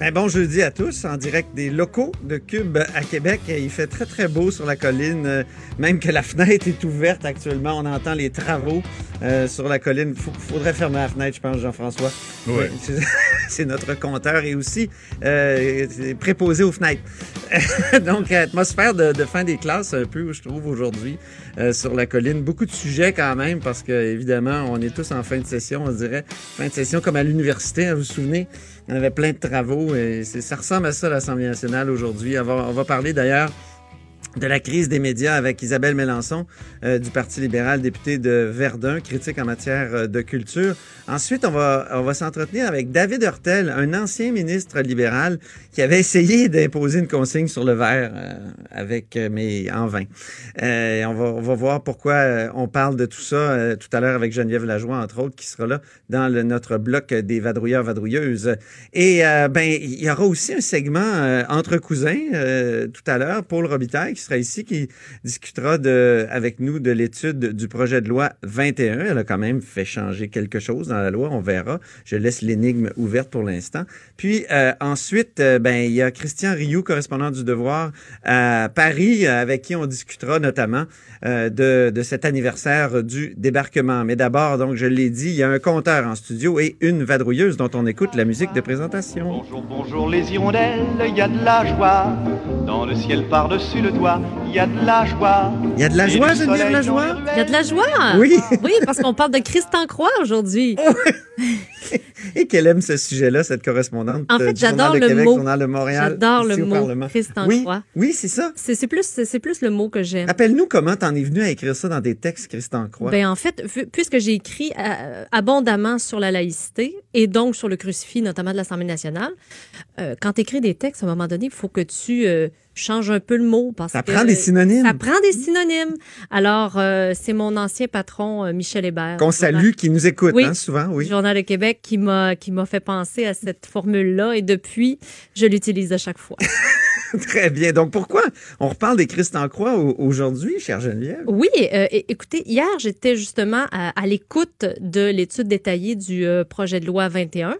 Ben bon jeudi à tous, en direct des locaux de Cube à Québec. Il fait très très beau sur la colline, euh, même que la fenêtre est ouverte actuellement. On entend les travaux euh, sur la colline. Il faudrait fermer la fenêtre, je pense, Jean-François. Oui. C'est- notre compteur et aussi euh, c'est préposé aux fenêtres. Donc, atmosphère de, de fin des classes un peu, je trouve, aujourd'hui, euh, sur la colline. Beaucoup de sujets quand même, parce que évidemment, on est tous en fin de session, on dirait. Fin de session comme à l'université, hein, vous vous souvenez? On avait plein de travaux et ça ressemble à ça, l'Assemblée nationale aujourd'hui. On va parler d'ailleurs de la crise des médias avec Isabelle Mélenchon euh, du Parti libéral, députée de Verdun, critique en matière euh, de culture. Ensuite, on va, on va s'entretenir avec David Hurtel, un ancien ministre libéral qui avait essayé d'imposer une consigne sur le verre euh, avec, mais en vain. On, va, on va voir pourquoi on parle de tout ça tout à l'heure avec Geneviève Lajoie, entre autres, qui sera là dans notre bloc des vadrouilleurs, vadrouilleuses. Et ben, il y aura aussi un segment entre cousins tout à l'heure. Paul Robitaille qui sera ici, qui discutera de, avec nous de l'étude du projet de loi 21. Elle a quand même fait changer quelque chose dans la loi, on verra. Je laisse l'énigme ouverte pour l'instant. Puis euh, ensuite, euh, ben, il y a Christian Rioux, correspondant du Devoir à Paris, euh, avec qui on discutera notamment de, de cet anniversaire du débarquement. Mais d'abord, donc, je l'ai dit, il y a un compteur en studio et une vadrouilleuse dont on écoute la musique de présentation. Bonjour, bonjour les hirondelles, il y a de la joie. Dans le ciel par-dessus le toit, il y a de la joie. Il y a de la joie, Geneviève les ruelles. Il y a de la joie. Oui. Oui, parce qu'on parle de Christian Croix aujourd'hui. Et qu'elle aime ce sujet-là, cette correspondante. En fait, du Journal j'adore le Québec, mot. Journal de Montréal. J'adore le mot Parlement. Christian oui, Croix. Oui, c'est ça. C'est plus, c'est plus le mot que j'aime. Rappelle-nous comment t'en es venu à écrire ça dans tes textes, Christian Croix. Ben, en fait, vu- puisque j'ai écrit euh, abondamment sur la laïcité et donc sur le crucifix, notamment de l'Assemblée nationale, euh, quand tu écris des textes, à un moment donné, il faut que tu euh, changes un peu le mot. Parce ça que, prend des synonymes. Ça prend des synonymes. Alors, euh, c'est mon ancien patron, Michel Hébert. Qu'on salue, qui nous écoute, Oui. hein, souvent, du oui. Journal de Québec qui m'a qui m'a fait penser à cette formule-là et depuis, je l'utilise à chaque fois. Très bien. Donc, pourquoi on reparle des Christian Croix au- aujourd'hui, chère Geneviève? Oui, euh, écoutez, hier, j'étais justement à, à l'écoute de l'étude détaillée du projet de loi 21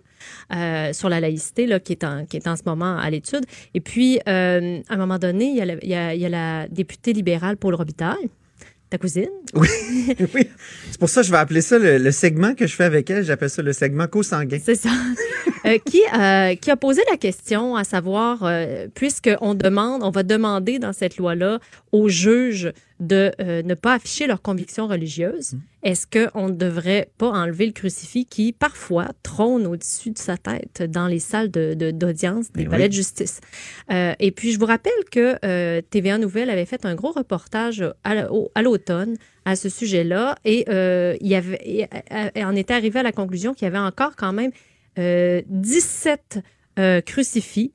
euh, sur la laïcité, là, qui, est en, qui est en ce moment à l'étude. Et puis, euh, à un moment donné, il y, a la, il, y a, il y a la députée libérale Paul Robitaille, ta cousine. Oui. oui. C'est pour ça que je vais appeler ça le, le segment que je fais avec elle. J'appelle ça le segment co-sanguin. C'est ça. Euh, qui, euh, qui a posé la question à savoir, euh, puisqu'on demande, on va demander dans cette loi-là aux juges de euh, ne pas afficher leurs convictions religieuses, est-ce qu'on ne devrait pas enlever le crucifix qui, parfois, trône au-dessus de sa tête dans les salles de- de- d'audience des palais oui. de justice? Euh, et puis, je vous rappelle que euh, TVA Nouvelle avait fait un gros reportage à la- au- à l'automne à ce sujet-là et euh, il y avait, on était arrivé à la conclusion qu'il y avait encore quand même euh, 17 euh, crucifix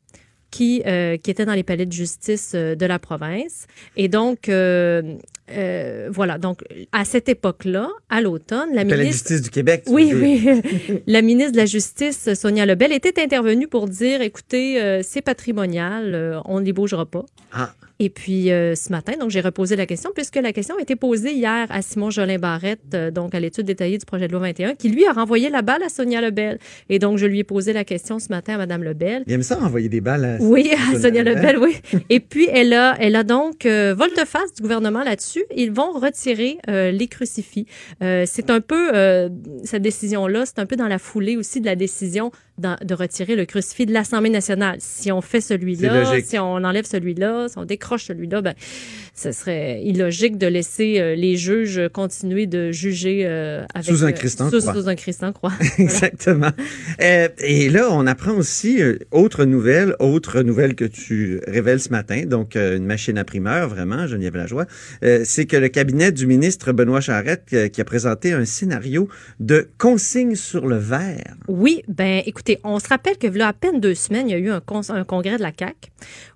qui, euh, qui étaient dans les palais de justice euh, de la province. Et donc, euh, euh, voilà. Donc, à cette époque-là, à l'automne, la Palais de ministre... justice du Québec. tu Oui, oui. la ministre de la Justice, Sonia Lebel, était intervenue pour dire, écoutez, c'est patrimonial, on ne les bougera pas. Ah. Et puis euh, ce matin, donc j'ai reposé la question puisque la question a été posée hier à Simon Jolin Barrette, euh, donc à l'étude détaillée du projet de loi 21, qui lui a renvoyé la balle à Sonia Lebel. Et donc je lui ai posé la question ce matin à Madame Lebel. Il aime ça envoyer des balles à Oui, à Sonia Lebel. Lebel, oui. Et puis, elle a, elle a donc euh, volte-face du gouvernement là-dessus. Ils vont retirer les crucifix. C'est un peu, cette décision-là, c'est un peu dans la foulée aussi de la décision dans- de retirer le crucifix de l'Assemblée nationale. Si on fait celui-là, si on enlève celui-là, si on décroche celui-là, ben, ce serait illogique de laisser euh, les juges continuer de juger euh, avec, Sous un euh, Christ sous, sous un Christ en croix. Exactement. Euh, et là, on apprend aussi autre nouvelle, autre nouvelle que tu révèles ce matin, donc une machine à primeur, vraiment, Geneviève Lajoie, c'est que le cabinet du ministre Benoît Charette qui a présenté un scénario de consigne sur le verre. Oui, ben écoutez, écoutez, on se rappelle que là, à peine deux semaines, il y a eu un, con- un congrès de la CAQ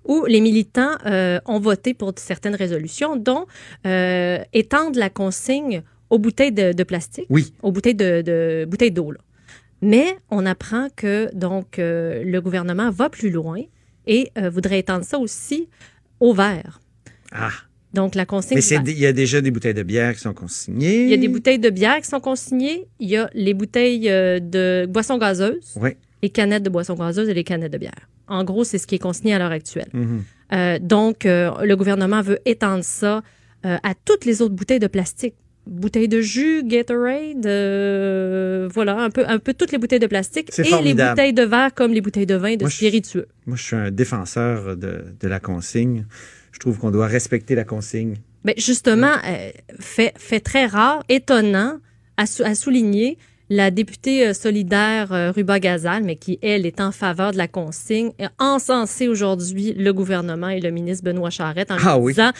où les militants euh, ont voté pour certaines résolutions, dont euh, étendre la consigne aux bouteilles de, de plastique, Oui. aux bouteilles de, de bouteilles d'eau. Mais on apprend que donc euh, le gouvernement va plus loin et voudrait étendre ça aussi au verre. Ah. Donc la consigne. Mais il y a déjà des bouteilles de bière qui sont consignées. Il y a des bouteilles de bière qui sont consignées. Il y a les bouteilles euh, de boissons gazeuses, Oui. les canettes de boissons gazeuses et les canettes de bière. En gros, c'est ce qui est consigné à l'heure actuelle. Mhm. Euh, donc, euh, le gouvernement veut étendre ça euh, à toutes les autres bouteilles de plastique. Bouteilles de jus, Gatorade, voilà, un peu, un peu toutes les bouteilles de plastique et les bouteilles de verre comme les bouteilles de vin de Moi, je- spiritueux. Moi, je suis un défenseur de, de la consigne. Je trouve qu'on doit respecter la consigne. Ben, justement, euh, fait, fait très rare, étonnant à, sou- à souligner, la députée euh, solidaire euh, Ruba Gazal, mais qui, elle, est en faveur de la consigne, a encensé aujourd'hui le gouvernement et le ministre Benoît Charette en lui Ah oui. disant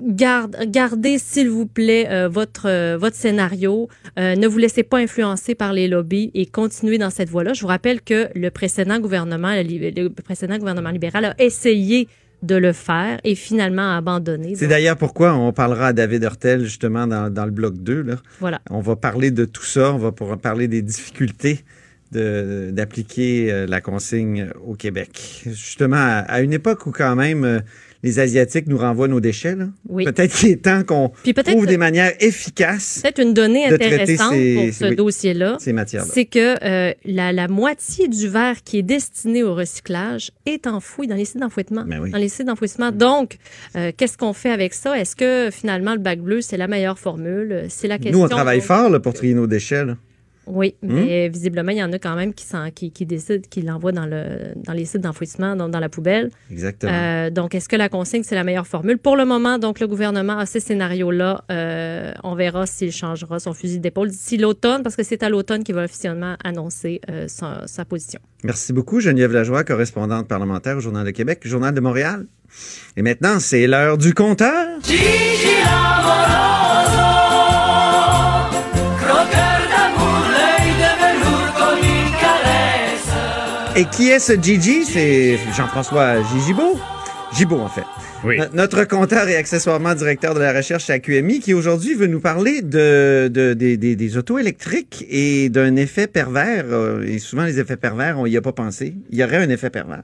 Garde, gardez, s'il vous plaît, euh, votre, euh, votre scénario. Euh, ne vous laissez pas influencer par les lobbies et continuez dans cette voie-là. Je vous rappelle que le précédent gouvernement, le, le précédent gouvernement libéral a essayé de le faire et finalement a abandonné. C'est d'ailleurs pourquoi on parlera à David Hurtel justement dans, dans le bloc 2. Là. Voilà. On va parler de tout ça. On va parler des difficultés d'appliquer euh, la consigne au Québec. Justement, à, à une époque où quand même euh, les Asiatiques nous renvoient nos déchets. là. Oui. Peut-être qu'il est temps qu'on trouve des manières efficaces Peut-être une donnée intéressante ces- pour ce oui. dossier-là, ces matières-là. c'est que euh, la, la moitié du verre qui est destiné au recyclage est enfoui dans les sites d'enfouissement. Ben oui. Dans les sites d'enfouissement. Donc, euh, qu'est-ce qu'on fait avec ça? Est-ce que finalement le bac bleu, c'est la meilleure formule? C'est la question. Nous, on travaille donc- fort là, pour trier nos déchets. là. Oui, Hmm? mais visiblement, il y en a quand même qui, s'en- qui, qui décident qu'ils l'envoient dans, le, dans les sites d'enfouissement, dans, dans la poubelle. Exactement. Euh, donc, est-ce que la consigne, c'est la meilleure formule? Pour le moment, donc, le gouvernement a ces scénarios-là. Euh, on verra s'il changera son fusil d'épaule d'ici l'automne, parce que c'est à l'automne qu'il va officiellement annoncer euh, sa, sa position. Merci beaucoup, Geneviève Lajoie, correspondante parlementaire au Journal de Québec, Journal de Montréal. Et maintenant, c'est l'heure du compteur. Et qui est ce Gigi? C'est Jean-François Gigibo. Gibo, en fait. Oui. No- Notre compteur et accessoirement directeur de la recherche à QMI, qui aujourd'hui veut nous parler de, de- des, autos électriques et d'un effet pervers. Euh, Et souvent, les effets pervers, on y a pas pensé. Il y aurait un effet pervers.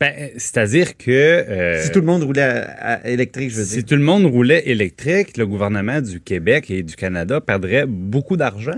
Ben, c'est-à-dire que euh, Si tout le monde roulait à, à électrique, je veux si dire. tout le monde roulait électrique, le gouvernement du Québec et du Canada perdrait beaucoup d'argent.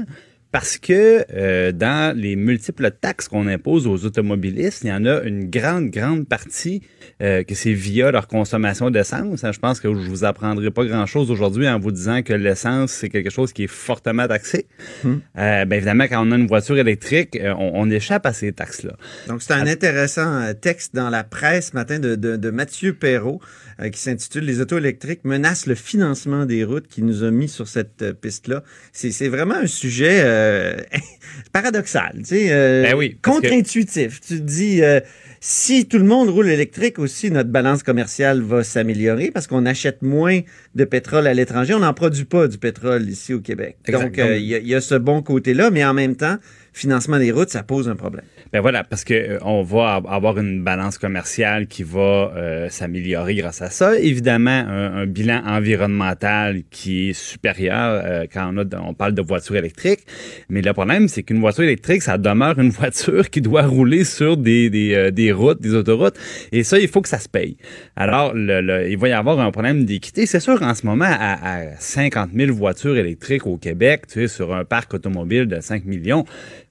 Parce que euh, dans les multiples taxes qu'on impose aux automobilistes, il y en a une grande, grande partie euh, que c'est via leur consommation d'essence. Hein, Je pense que je vous apprendrai pas grand-chose aujourd'hui en vous disant que l'essence, c'est quelque chose qui est fortement taxé. Hmm. Euh, ben évidemment, quand on a une voiture électrique, on, on échappe à ces taxes-là. Donc, c'est un intéressant texte dans la presse ce matin de, de, de Mathieu Perrault euh, qui s'intitule Les autos électriques menacent le financement des routes qui nous a mis sur cette euh, piste-là. C'est vraiment un sujet euh, paradoxal, tu sais, euh, Ben oui, parce que- contre-intuitif. Tu te dis, euh, si tout le monde roule électrique aussi, notre balance commerciale va s'améliorer parce qu'on achète moins de pétrole à l'étranger. On n'en produit pas du pétrole ici au Québec. Donc, y, il y a ce bon côté-là, mais en même temps, financement des routes, ça pose un problème. Ben voilà, parce que euh, on va av- avoir une balance commerciale qui va euh, s'améliorer grâce à ça. Évidemment, un, bilan environnemental qui est supérieur euh, quand on, a, on parle de voiture électrique. Mais le problème, c'est qu'une voiture électrique, ça demeure une voiture qui doit rouler sur des, des, des routes, des autoroutes. Et ça, il faut que ça se paye. Alors, le, le- il va y avoir un problème d'équité. C'est sûr, en ce moment, à, à 50 000 voitures électriques au Québec, tu sais, sur un parc automobile de 5 millions,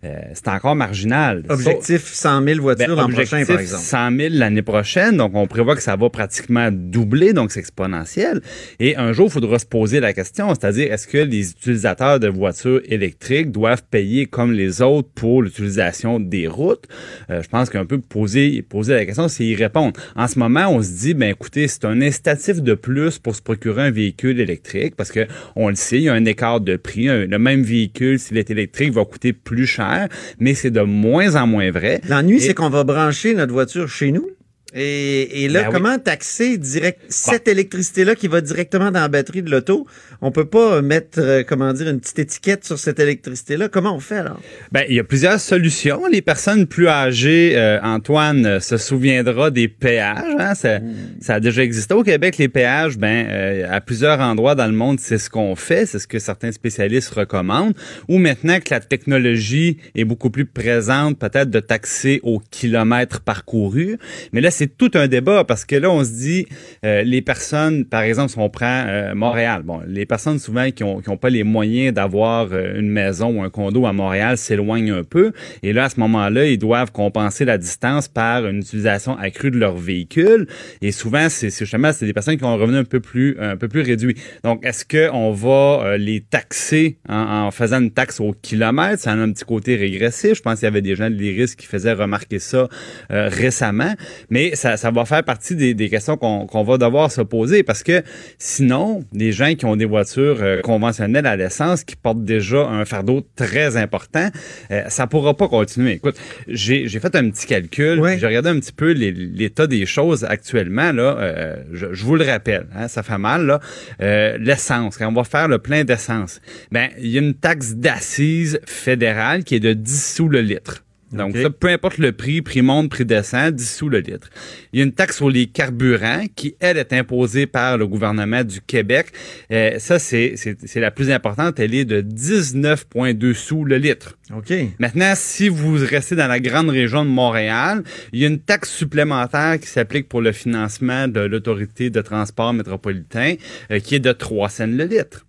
euh, c'est encore marginal. Objectif 100 000 voitures Ben, l'an prochain, par exemple. 100 000 l'année prochaine, donc on prévoit que ça va pratiquement doubler, donc c'est exponentiel. Et un jour, il faudra se poser la question, c'est-à-dire est-ce que les utilisateurs de voitures électriques doivent payer comme les autres pour l'utilisation des routes? Euh, Je pense qu'un peu poser poser la question, c'est y répondre. En ce moment, on se dit, ben écoutez, c'est un incitatif de plus pour se procurer un véhicule électrique, parce que on le sait, il y a un écart de prix. Un- le même véhicule, s'il est électrique, va coûter plus cher, mais c'est de moins en moins vrai. L'ennui, Et- c'est qu'on va brancher notre voiture chez nous. Et, et là, Ben oui. comment taxer direct cette électricité-là qui va directement dans la batterie de l'auto? On peut pas mettre, euh, comment dire, une petite étiquette sur cette électricité-là. Comment on fait alors? Ben, il y a plusieurs solutions. Les personnes plus âgées, euh, Antoine euh, se souviendra des péages. Hein? Ça, ça a déjà existé au Québec, les péages. Ben, euh, à plusieurs endroits dans le monde, c'est ce qu'on fait, c'est ce que certains spécialistes recommandent. Ou maintenant que la technologie est beaucoup plus présente, peut-être de taxer au kilomètre parcouru. Mais là, c'est tout un débat parce que là, on se dit, euh, les personnes, par exemple, si on prend euh, Montréal, bon, les personnes souvent qui ont, qui ont pas les moyens d'avoir euh, une maison ou un condo à Montréal s'éloignent un peu. Et là, à ce moment-là, ils doivent compenser la distance par une utilisation accrue de leur véhicule. Et souvent, c'est c'est justement c'est des personnes qui ont un revenu un peu plus un peu plus réduit. Donc, est-ce que on va les taxer en, en faisant une taxe au kilomètre? Ça a un petit côté régressif. Je pense qu'il y avait des gens de l'IRIS qui faisaient remarquer ça récemment. Mais ça, ça va faire partie des, des questions qu'on qu'on va devoir se poser parce que sinon, les gens qui ont des voitures euh, conventionnelles à l'essence qui portent déjà un fardeau très important, euh, ça pourra pas continuer. Écoute, j'ai fait un petit calcul, puis j'ai regardé un petit peu l'état des choses actuellement. Là, euh, je, je vous le rappelle, hein, ça fait mal. là. Euh, L'essence, quand on va faire le plein d'essence, ben il y a une taxe d'assises fédérale qui est de 10 sous le litre. Donc, ça, peu importe le prix, prix monte, prix descend, 10 sous le litre. Il y a une taxe sur les carburants qui, elle, est imposée par le gouvernement du Québec. Euh, ça, c'est c'est- c'est la plus importante. Elle est de 19,2 sous le litre. OK. Maintenant, si vous restez dans la grande région de Montréal, il y a une taxe supplémentaire qui s'applique pour le financement de l'autorité de transport métropolitain euh, qui est de 3 cents le litre.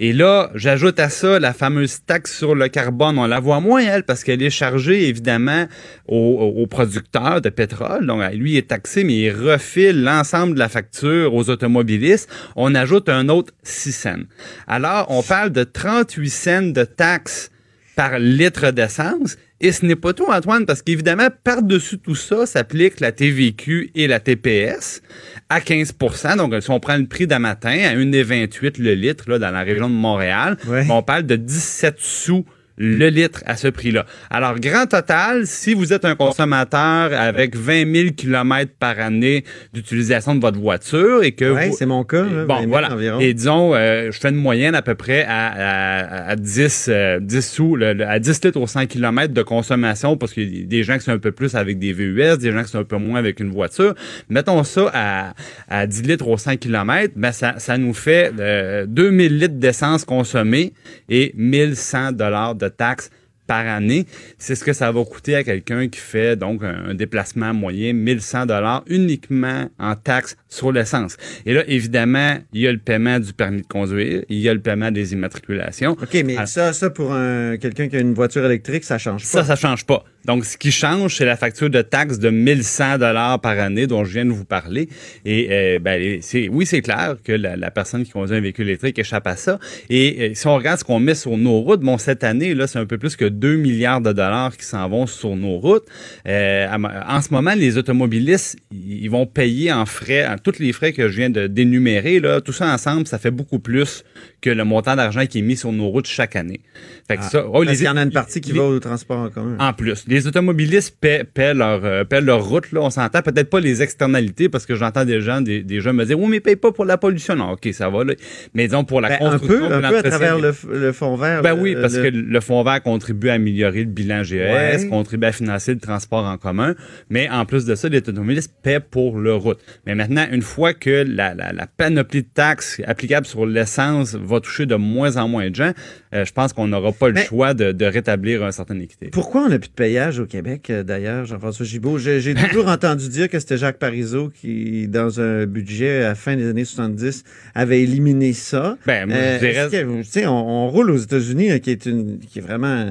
Et là, j'ajoute à ça la fameuse taxe sur le carbone. On la voit moins, elle, parce qu'elle est chargée, évidemment, aux, producteurs de pétrole. Donc, lui, est taxé, mais il refile l'ensemble de la facture aux automobilistes. On ajoute un autre 6 cents. Alors, on parle de 38 cents de taxes par litre d'essence. Et ce n'est pas tout, Antoine, parce qu'évidemment, par-dessus tout ça s'applique la TVQ et la TPS à 15% Donc, si on prend le prix d'un matin à 1,28 le litre là, dans la région de Montréal, on parle de 17 sous le litre à ce prix-là. Alors, grand total, si vous êtes un consommateur avec 20 000 kilomètres par année d'utilisation de votre voiture et que vous... c'est mon cas. là, 20 Bon, 000 voilà. environ. Et disons, euh, je fais une moyenne à peu près à, à, à 10, euh, 10 sous, le- le- à 10 litres au 100 km de consommation, parce qu'il y a des gens qui sont un peu plus avec des VUS, des gens qui sont un peu moins avec une voiture. Mettons ça à, à 10 litres au 100 km, ben ça, ça nous fait euh, 2000 litres d'essence consommée et 1100 dollars de taxes par année. C'est ce que ça va coûter à quelqu'un qui fait donc un, déplacement moyen 1100 dollars uniquement en taxes sur l'essence. Et là, évidemment, il y a le paiement du permis de conduire, il y a le paiement des immatriculations. OK, mais Ah. ça, ça pour un, quelqu'un qui a une voiture électrique, ça change pas. Ça, ça change pas. Donc, ce qui change, c'est la facture de taxe de 1100 dollars par année dont je viens de vous parler. Et euh, ben, c'est, oui, c'est clair que la, la personne qui conduit un véhicule électrique échappe à ça. Et euh, si on regarde ce qu'on met sur nos routes, bon, cette année, là, c'est un peu plus que 2 milliards de dollars qui s'en vont sur nos routes. Euh, en ce moment, les automobilistes, ils vont payer en frais, en tous les frais que je viens de d'énumérer, là, tout ça ensemble, ça fait beaucoup plus que le montant d'argent qui est mis sur nos routes chaque année. Fait que ça, oh, Parce les- qu'il y en a une partie qui les- va au transport en commun. en plus, les automobilistes paient, paient leur, euh, paient leur route. Là. On s'entend peut-être pas les externalités parce que j'entends des gens, des, des gens me dire, oui, mais ils payent pas pour la pollution. Non, OK, ça va. Là. Mais disons pour la Ben, un construction. peu, puis un peu à travers le, f- le fond vert. ben oui, parce le- que le fonds vert contribue à améliorer le bilan GES, Ouais. contribue à financer le transport en commun, mais en plus de ça, les automobilistes paient pour leur route. Mais maintenant, une fois que la, la, la panoplie de taxes applicable sur l'essence va toucher de moins en moins de gens, euh, je pense qu'on n'aura pas le Mais- choix de, de rétablir un certain équité. Pourquoi on n'a plus de payage au Québec, euh, d'ailleurs, Jean-François Gibault? J'ai j'ai toujours entendu dire que c'était Jacques Parizeau qui, dans un budget à la fin des années 70, avait éliminé ça. Ben, moi, je dirais- est-ce que- tu sais, on, on roule aux États-Unis, hein, qui est une, qui est vraiment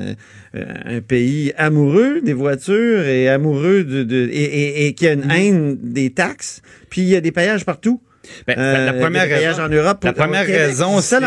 euh, un pays amoureux des voitures et amoureux de, de et, et- et qui a une haine des taxes. Puis il y a des payages partout. Ben, Euh, la première des voyages raison- en Europe. la pour- première au raison, c'est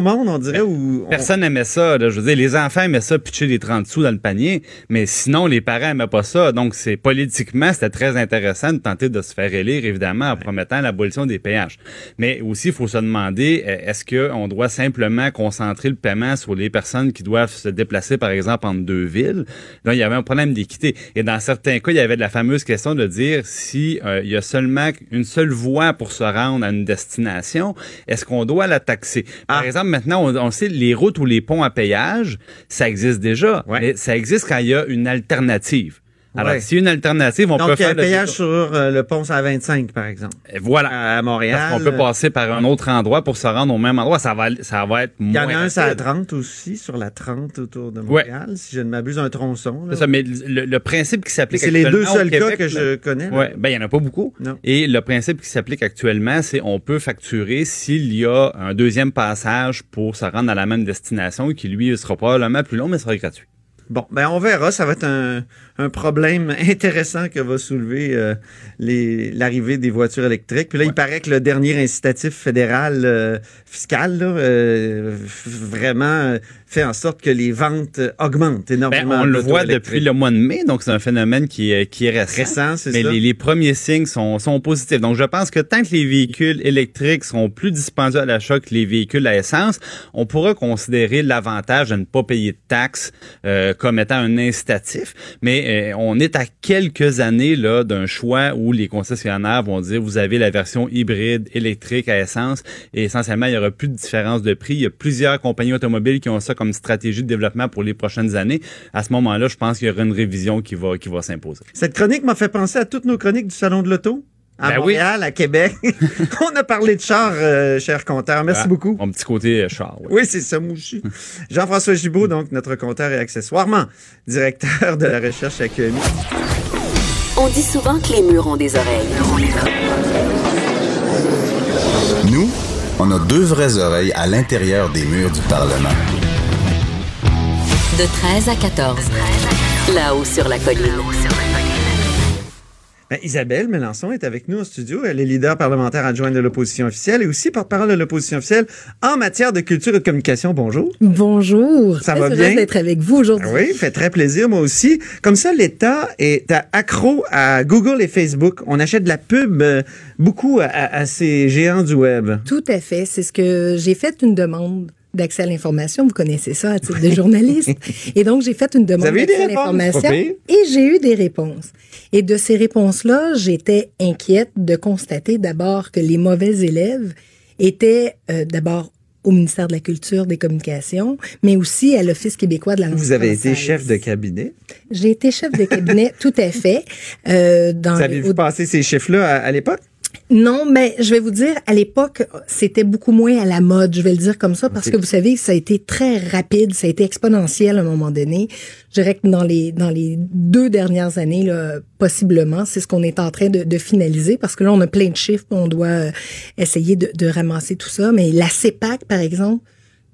monde, on dirait, où... on- Personne n'aimait ça. Là. Je veux dire, les enfants aimaient ça, pitcher les 30 sous dans le panier, mais sinon, les parents n'aimaient pas ça. Donc, c'est politiquement, c'était très intéressant de tenter de se faire élire, évidemment, en promettant l'abolition des péages. Mais aussi, il faut se demander, euh, est-ce qu'on doit simplement concentrer le paiement sur les personnes qui doivent se déplacer, par exemple, entre deux villes? Là, il y avait un problème d'équité. Et dans certains cas, il y avait de la fameuse question de dire si euh, il y a seulement une seule voie pour se rendre à une destination, est-ce qu'on doit la taxer? Par Ah. exemple, maintenant, on, on sait les routes ou les ponts à péage, ça existe déjà. Ouais. Mais ça existe quand il y a une alternative. Alors, Ouais. s'il y a une alternative, on Donc, peut faire un le péage sur euh, le pont à 25, par exemple, Et Voilà. à Montréal. Parce qu'on peut passer par un autre endroit pour se rendre au même endroit. Ça va, ça va être Il y moins en a un la rapide. 30 aussi, sur la 30 autour de Montréal, si je ne m'abuse, un tronçon. C'est ça, mais le, le principe qui s'applique C'est les deux seuls cas que là- je connais. Ouais, ben il y en a pas beaucoup. Non. Et le principe qui s'applique actuellement, c'est on peut facturer s'il y a un deuxième passage pour se rendre à la même destination qui lui sera probablement plus long mais sera gratuit. Bon, ben on verra. Ça va être un, un problème intéressant que va soulever euh, l'arrivée des voitures électriques. Puis là, il paraît que le dernier incitatif fédéral euh, fiscal, là, euh, vraiment fait en sorte que les ventes augmentent Ben, énormément. on le voit depuis le mois de mai, donc c'est un phénomène qui est, qui est récent. Mais ça? les, les premiers signes sont, sont positifs. Donc, je pense que tant que les véhicules électriques seront plus dispendieux à l'achat que les véhicules à essence, on pourra considérer l'avantage de ne pas payer de taxes comme étant un incitatif. Mais euh, on est à quelques années là d'un choix où les concessionnaires vont dire vous avez la version hybride électrique à essence et essentiellement il y aura plus de différence de prix. Il y a plusieurs compagnies automobiles qui ont ça comme stratégie de développement pour les prochaines années. À ce moment-là, je pense qu'il y aura une révision qui va qui va s'imposer. Cette chronique m'a fait penser à toutes nos chroniques du Salon de l'Auto. À Ben oui. Montréal, à Québec. on a parlé de char, euh, cher compteur. Merci Ah, beaucoup. Mon petit côté euh, char. oui. Oui, c'est ça, Mouchi. Jean-François Gibault, donc notre compteur et accessoirement directeur de la recherche à QMI. On dit souvent que les murs ont des oreilles. Nous, on a deux vraies oreilles à l'intérieur des murs du Parlement. De 13 à 14. Là-haut sur la colline. Ben, Isabelle Mélenchon est avec nous au studio. Elle est leader parlementaire adjointe de l'opposition officielle et aussi porte-parole de l'opposition officielle en matière de culture et de communication. Bonjour. Bonjour. Ça va bien? d'être avec vous aujourd'hui. Oui, fait très plaisir, moi aussi. Comme ça, l'État est accro à Google et Facebook. On achète de la pub euh, beaucoup à- à ces géants du web. Tout à fait. C'est ce que j'ai fait une demande d'accès à l'information. Vous connaissez ça à titre de journaliste. Et donc, j'ai fait une demande d'accès à l'information et j'ai eu des réponses. Et de ces réponses-là, j'étais inquiète de constater d'abord que les mauvais élèves étaient euh, d'abord au ministère de la Culture, des Communications, mais aussi à l'Office québécois de la langue Vous avez été chef de cabinet? J'ai été chef de cabinet, tout à fait. Euh, dans Vous avez-vous passé ces chiffres-là à, à l'époque? Non, mais je vais vous dire, à l'époque, c'était beaucoup moins à la mode, je vais le dire comme ça, parce que vous savez, ça a été très rapide, ça a été exponentiel à un moment donné. Je dirais que dans les dans les deux dernières années, là, possiblement, c'est ce qu'on est en train de, de finaliser, parce que là, on a plein de chiffres, on doit euh, essayer de, de ramasser tout ça. Mais la CEPAC, par exemple,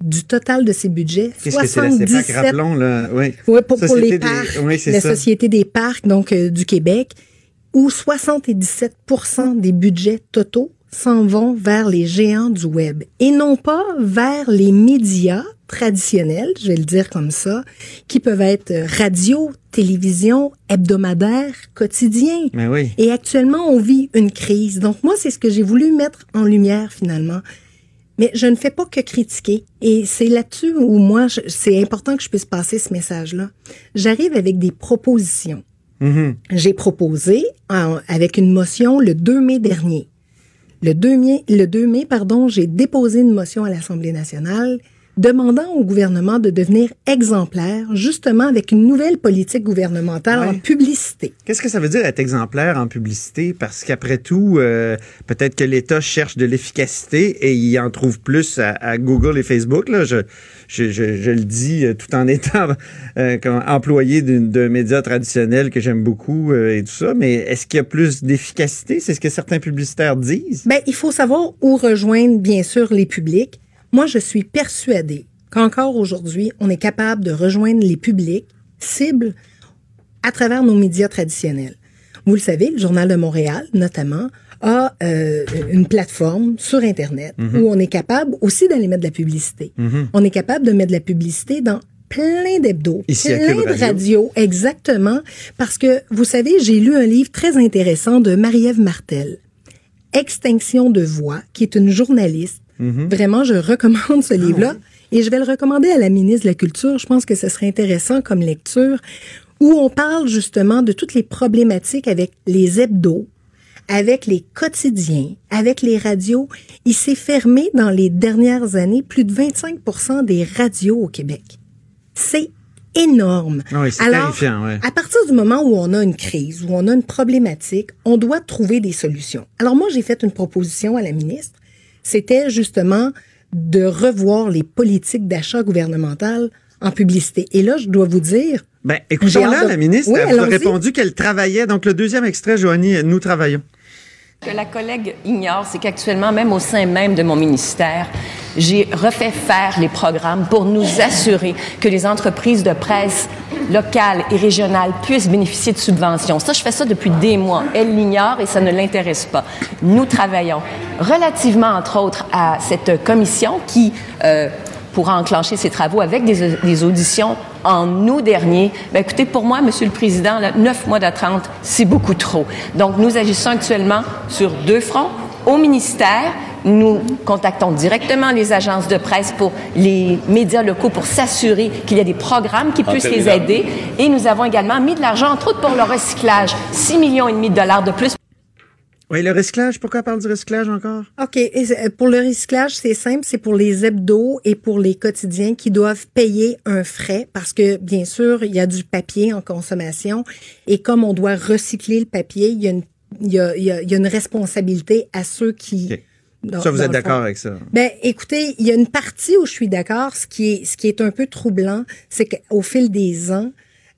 du total de ses budgets, Qu'est-ce que c'est la CEPAC? 77 Rappelons, là. Oui. oui, pour, les des- parcs, oui, la ça. Société des parcs donc euh, du Québec, où 77% des budgets totaux s'en vont vers les géants du web et non pas vers les médias traditionnels, je vais le dire comme ça, qui peuvent être radio, télévision, hebdomadaire, quotidien. Mais oui. Et actuellement, on vit une crise. Donc moi, c'est ce que j'ai voulu mettre en lumière finalement. Mais je ne fais pas que critiquer. Et c'est là-dessus où moi, c'est important que je puisse passer ce message-là. J'arrive avec des propositions. Mhm. J'ai proposé avec une motion le 2 mai dernier. Le 2 mai, le 2 mai pardon, j'ai déposé une motion à l'Assemblée nationale demandant au gouvernement de devenir exemplaire, justement avec une nouvelle politique gouvernementale en publicité. Qu'est-ce que ça veut dire être exemplaire en publicité? Parce qu'après tout, euh, peut-être que l'État cherche de l'efficacité et il en trouve plus à, à Google et Facebook. Là. Je, je, je, je le dis euh, tout en étant euh, comme employé d'un média traditionnel que j'aime beaucoup euh, et tout ça. Mais est-ce qu'il y a plus d'efficacité? C'est ce que certains publicitaires disent. Ben, il faut savoir où rejoindre, bien sûr, les publics. Moi, je suis persuadée qu'encore aujourd'hui, on est capable de rejoindre les publics cibles à travers nos médias traditionnels. Vous le savez, le Journal de Montréal, notamment, a euh, une plateforme sur Internet Mhm. où on est capable aussi d'aller mettre de la publicité. On est capable de mettre de la publicité dans plein d'hebdos, plein de Radio. radios, exactement, parce que vous savez, j'ai lu un livre très intéressant de Marie-Ève Martel, Extinction de voix, qui est une journaliste. Mhm. Vraiment, je recommande ce livre-là. Ah Et je vais le recommander à la ministre de la Culture. Je pense que ce serait intéressant comme lecture, où on parle justement de toutes les problématiques avec les hebdos, avec les quotidiens, avec les radios. Il s'est fermé dans les dernières années plus de 25% des radios au Québec. C'est énorme. Ah oui, c'est Alors, ouais. à partir du moment où on a une crise, où on a une problématique, on doit trouver des solutions. Alors moi, j'ai fait une proposition à la ministre. C'était justement de revoir les politiques d'achat gouvernementales en publicité. Et là, je dois vous dire, Ben, écoutons-la, de- la ministre. Oui, elle vous a répondu qu'elle travaillait. Donc, le deuxième extrait, Joanie, nous travaillons. Ce que la collègue ignore, c'est qu'actuellement, même au sein même de mon ministère, j'ai refait faire les programmes pour nous assurer que les entreprises de presse locales et régionales puissent bénéficier de subventions. Ça, je fais ça depuis des mois. Elle l'ignore et ça ne l'intéresse pas. Nous travaillons relativement, entre autres, à cette commission qui euh, pourra enclencher ses travaux avec des, des auditions en août dernier. Ben, écoutez, pour moi, Monsieur le Président, là, neuf mois d'attente, c'est beaucoup trop. Donc, nous agissons actuellement sur deux fronts. Au ministère, nous contactons directement les agences de presse pour les médias locaux pour s'assurer qu'il y a des programmes qui puissent les aider. Et nous avons également mis de l'argent, entre autres, pour le recyclage. 6 millions et demi de dollars de plus Oui, le recyclage. Pourquoi elle parle du recyclage encore? OK. Pour le recyclage, c'est simple, c'est pour les hebdos et pour les quotidiens qui doivent payer un frais parce que, bien sûr, il y a du papier en consommation et comme on doit recycler le papier, il y a une, il y a, il y a- une responsabilité à ceux qui... OK. dans- Ça, vous êtes d'accord avec ça? Ben, écoutez, il y a une partie où je suis d'accord. Ce qui est, ce qui est un peu troublant, c'est qu'au fil des ans,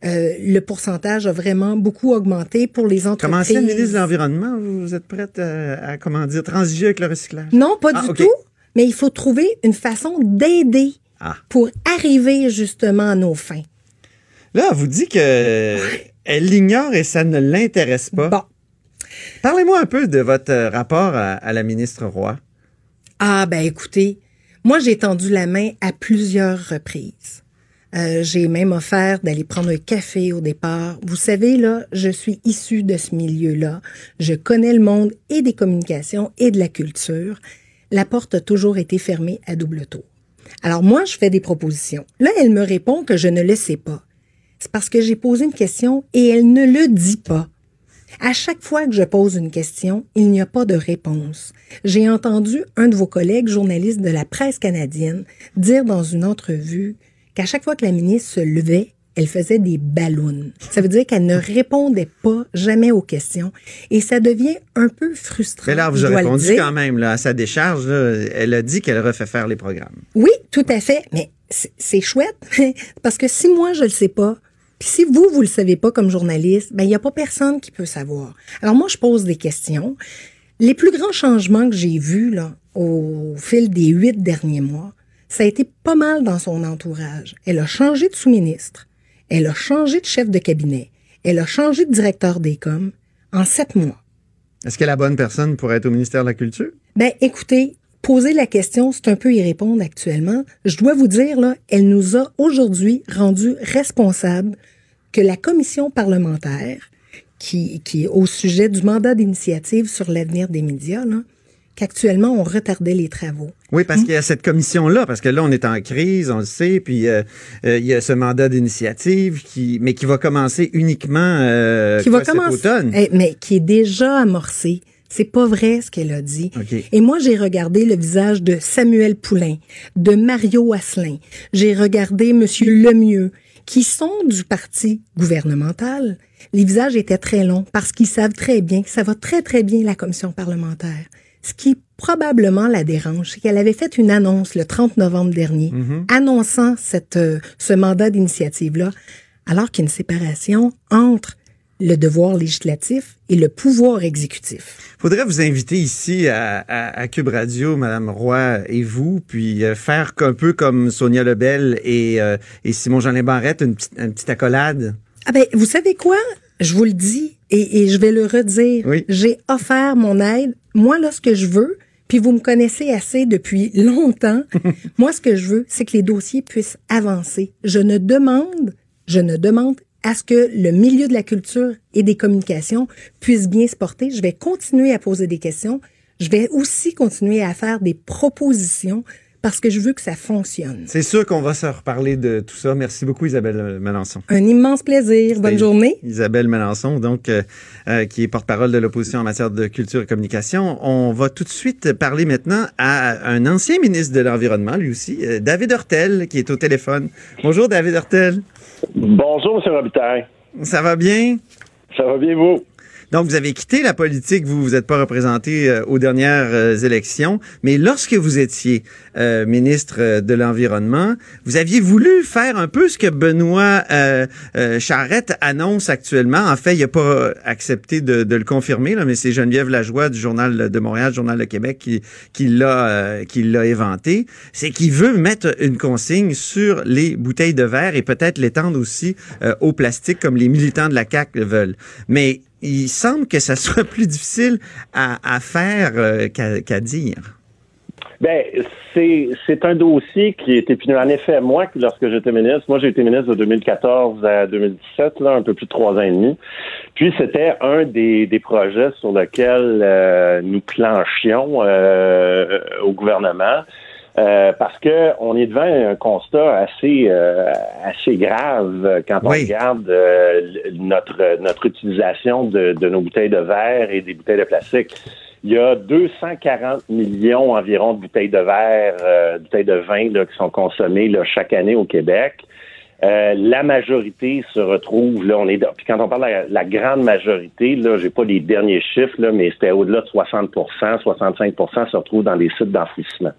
euh, le pourcentage a vraiment beaucoup augmenté pour les Comme entreprises. ancienne ministre de l'Environnement, vous êtes prête à, à, comment dire, transiger avec le recyclage? Non, pas Ah, du tout. Mais il faut trouver une façon d'aider Ah. pour arriver justement à nos fins. Là, vous dit que elle l'ignore et ça ne l'intéresse pas. Bon. Parlez-moi un peu de votre euh, rapport à, à la ministre Roy. Ah, ben écoutez, moi, j'ai tendu la main à plusieurs reprises. Euh, j'ai même offert d'aller prendre un café au départ. Vous savez, là, je suis issue de ce milieu-là. Je connais le monde et des communications et de la culture. La porte a toujours été fermée à double tour. Alors moi, je fais des propositions. Là, elle me répond que je ne le sais pas. C'est parce que j'ai posé une question et elle ne le dit pas. À chaque fois que je pose une question, il n'y a pas de réponse. J'ai entendu un de vos collègues journalistes de la presse canadienne dire dans une entrevue qu'à chaque fois que la ministre se levait, elle faisait des ballons. Ça veut dire qu'elle ne répondait pas jamais aux questions et ça devient un peu frustrant. Mais là, vous je a dois le répondu quand même là, à sa décharge. là, elle a dit qu'elle refait faire les programmes. Oui, tout à fait. Mais c'est chouette parce que si moi je le sais pas, puis si vous vous le savez pas comme journaliste, ben il y a pas personne qui peut savoir. Alors moi je pose des questions. Les plus grands changements que j'ai vus là au fil des huit derniers mois, ça a été pas mal dans son entourage. Elle a changé de sous-ministre, elle a changé de chef de cabinet, elle a changé de directeur des coms en sept mois. Est-ce qu'elle est la bonne personne pour être au ministère de la Culture? Ben, écoutez, poser la question, c'est un peu y répondre actuellement. Je dois vous dire, là, elle nous a aujourd'hui rendus responsables que la commission parlementaire, qui, qui est au sujet du mandat d'initiative sur l'avenir des médias, là, qu'actuellement, on retardait les travaux. Oui, parce qu'il y a cette commission-là, parce que là, on est en crise, on le sait, puis euh, euh, il y a ce mandat d'initiative, qui, mais qui va commencer uniquement euh, qui quoi, va cet commencer, automne. Eh, mais qui est déjà amorcé. C'est pas vrai ce qu'elle a dit. Et moi, j'ai regardé le visage de Samuel Poulain, de Mario Asselin. J'ai regardé Monsieur Lemieux, qui sont du parti gouvernemental. Les visages étaient très longs parce qu'ils savent très bien que ça va très, très bien la commission parlementaire. Ce qui probablement la dérange, c'est qu'elle avait fait une annonce le 30 novembre dernier, annonçant cette, euh, ce mandat d'initiative-là, alors qu'il y a une séparation entre le devoir législatif et le pouvoir exécutif. Faudrait vous inviter ici à, à, à Cube Radio, Madame Roy et vous, puis euh, faire un peu comme Sonia Lebel et, euh, et Simon Jeanin Barrette, une petite, une petite accolade. Ah ben, vous savez quoi? Je vous le dis, et, et je vais le redire, Oui. j'ai offert mon aide. Moi, là, ce que je veux, puis vous me connaissez assez depuis longtemps, moi, ce que je veux, c'est que les dossiers puissent avancer. Je ne demande, je ne demande à ce que le milieu de la culture et des communications puisse bien se porter. Je vais continuer à poser des questions. Je vais aussi continuer à faire des propositions parce que je veux que ça fonctionne. C'est sûr qu'on va se reparler de tout ça. Merci beaucoup, Isabelle euh, Melançon. Un immense plaisir. Bonne journée. Isabelle Melançon, donc, euh, euh, qui est porte-parole de l'opposition en matière de culture et communication. On va tout de suite parler maintenant à un ancien ministre de l'Environnement, lui aussi, euh, David Hurtel, qui est au téléphone. Bonjour, David Hurtel. Bonjour, M. Robitaille. Ça va bien? Ça va bien, vous? Donc, vous avez quitté la politique, vous vous n'êtes pas représenté euh, aux dernières euh, élections, mais lorsque vous étiez euh, ministre euh, de l'Environnement, vous aviez voulu faire un peu ce que Benoît euh, euh, Charette annonce actuellement. En fait, il n'a pas accepté de, de le confirmer, là, mais c'est Geneviève Lajoie du Journal de Montréal, Journal de Québec, qui, qui l'a qui éventé. C'est qu'il veut mettre une consigne sur les bouteilles de verre et peut-être l'étendre aussi au plastique, comme les militants de la CAQ le veulent. Mais il semble que ça soit plus difficile à, faire euh, qu'à dire. Ben, c'est, un dossier qui est. En effet, moi, lorsque j'étais ministre, moi, j'ai été ministre de 2014 à 2017, là, un peu plus de trois ans et demi. Puis, c'était un des, projets sur lesquels euh, nous planchions euh, au gouvernement. Euh, parce que on est devant un constat assez euh, assez grave quand on Oui. regarde euh, notre notre utilisation de, de nos bouteilles de verre et des bouteilles de plastique. Il y a 240 millions environ de bouteilles de verre, euh, bouteilles de vin là, qui sont consommées là, chaque année au Québec. Euh, la majorité se retrouve là, on est dans- puis quand on parle de la, la grande majorité, là, j'ai pas les derniers chiffres là, mais c'était au-delà de 60% 65% se retrouvent dans des sites d'enfouissement.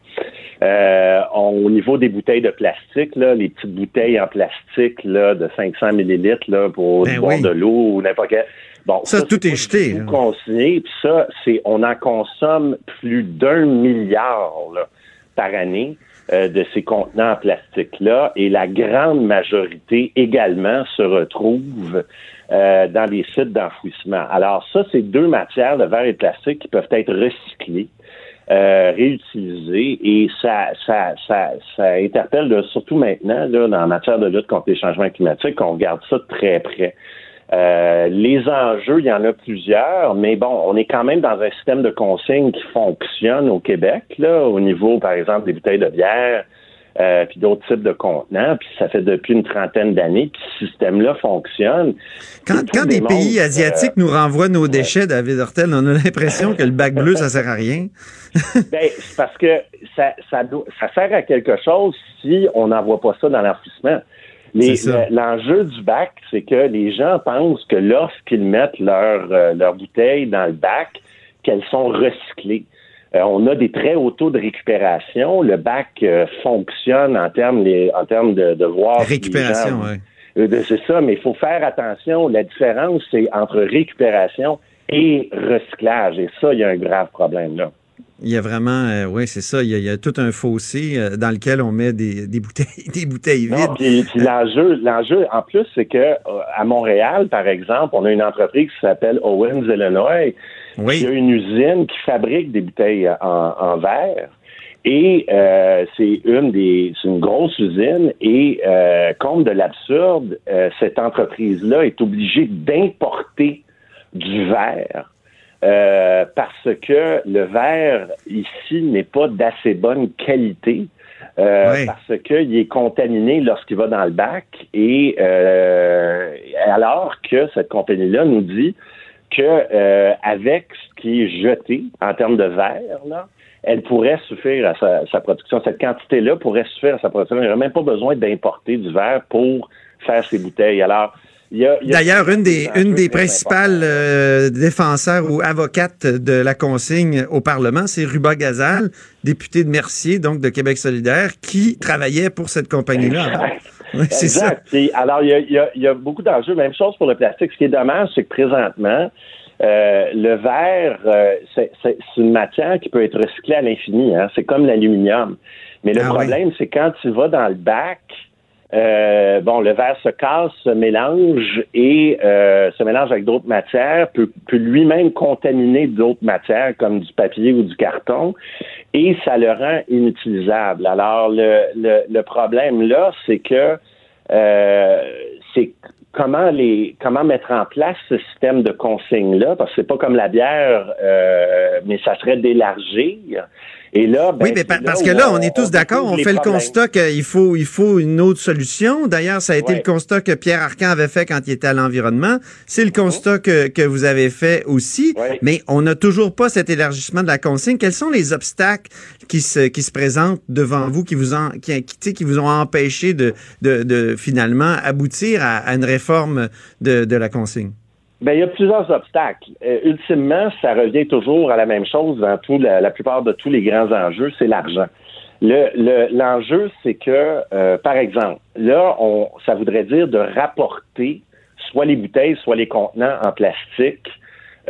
Euh, on- au niveau des bouteilles de plastique, là, les petites bouteilles en plastique là, de 500 millilitres là, pour Ben boire oui. de l'eau ou n'importe quel. Bon, Ça, tout c'est est jeté, tout consigné, puis ça, c'est on en consomme plus d'un milliard là, par année euh, de ces contenants en plastique-là, et la grande majorité également se retrouve euh, dans les sites d'enfouissement. Alors ça, c'est deux matières, le verre et le plastique, qui peuvent être recyclées. euh, réutilisées et ça, ça, ça, ça interpelle là, surtout maintenant là, dans la matière de lutte contre les changements climatiques, qu'on regarde ça très près. Euh, les enjeux, il y en a plusieurs, mais bon, on est quand même dans un système de consigne qui fonctionne au Québec, là, au niveau, par exemple, des bouteilles de bière, euh, puis d'autres types de contenants, puis ça fait depuis une trentaine d'années que ce système-là fonctionne. Quand, des pays asiatiques euh, nous renvoient nos déchets, David Hurtel, on a l'impression que le bac bleu, ça sert à rien. Ben, c'est parce que ça, ça, doit- ça sert à quelque chose si on n'envoie pas ça dans l'enfouissement. L'enjeu du bac, c'est que les gens pensent que lorsqu'ils mettent leur, euh, leur bouteille dans le bac, qu'elles sont recyclées. Euh, on a des très hauts taux de récupération. Le bac euh, fonctionne en termes, les- en termes de, de voir. Récupération, oui. C'est ça, mais il faut faire attention. La différence, c'est entre récupération et recyclage. Et ça, il y a un grave problème là. Il y a vraiment, euh, oui, c'est ça, il y, a, il y a tout un fossé euh, dans lequel on met des, des bouteilles, des bouteilles vides. Non, puis, puis l'enjeu, l'enjeu, en plus, c'est que euh, à Montréal, par exemple, on a une entreprise qui s'appelle Owens Illinois, Oui. qui a une usine qui fabrique des bouteilles en, en verre. Et c'est une des, c'est une grosse usine. Et compte de l'absurde, cette entreprise-là est obligée d'importer du verre euh, parce que le verre ici n'est pas d'assez bonne qualité. euh, Oui. Parce qu'il est contaminé lorsqu'il va dans le bac et euh, alors que cette compagnie-là nous dit que euh, avec ce qui est jeté en termes de verre, là, elle pourrait suffire à sa, sa production. Cette quantité-là pourrait suffire à sa production. Il n'y aurait même pas besoin d'importer du verre pour faire ses bouteilles. Alors, D'ailleurs, une des, une principales euh, défenseurs ou avocates de la consigne au Parlement, c'est Ruba Gazal, député de Mercier, donc de Québec solidaire, qui travaillait pour cette compagnie-là. Exact. Oui, c'est ça. Alors, il y a, il y a- il y a beaucoup d'enjeux. Même chose pour le plastique. Ce qui est dommage, c'est que présentement, euh, le verre, euh, c'est une matière qui peut être recyclée à l'infini. Hein? C'est comme l'aluminium. Mais le Ah oui. problème, c'est quand tu vas dans le bac, euh, bon, le verre se casse, se mélange et euh, se mélange avec d'autres matières, peut, peut lui-même contaminer d'autres matières comme du papier ou du carton et ça le rend inutilisable. Alors, le, le, le problème là, c'est que euh, c'est comment les comment mettre en place ce système de consigne là parce que c'est pas comme la bière euh, mais ça serait d'élargir et là, ben, oui, mais parce là que là, on est tous d'accord, on fait le problèmes. constat qu'il faut, il faut une autre solution. D'ailleurs, ça a été Ouais. le constat que Pierre Arcan avait fait quand il était à l'environnement. C'est le constat que, que vous avez fait aussi. Ouais. Mais on n'a toujours pas cet élargissement de la consigne. Quels sont les obstacles qui se, qui se présentent devant vous, qui vous, en, qui, qui vous ont empêché de, de, de finalement aboutir à, à une réforme de, de la consigne? Ben, il y a plusieurs obstacles. Euh, ultimement, ça revient toujours à la même chose dans tout la, la plupart de tous les grands enjeux, c'est l'argent. Le, le- l'enjeu, c'est que, euh, par exemple, là, on, ça voudrait dire de rapporter soit les bouteilles, soit les contenants en plastique,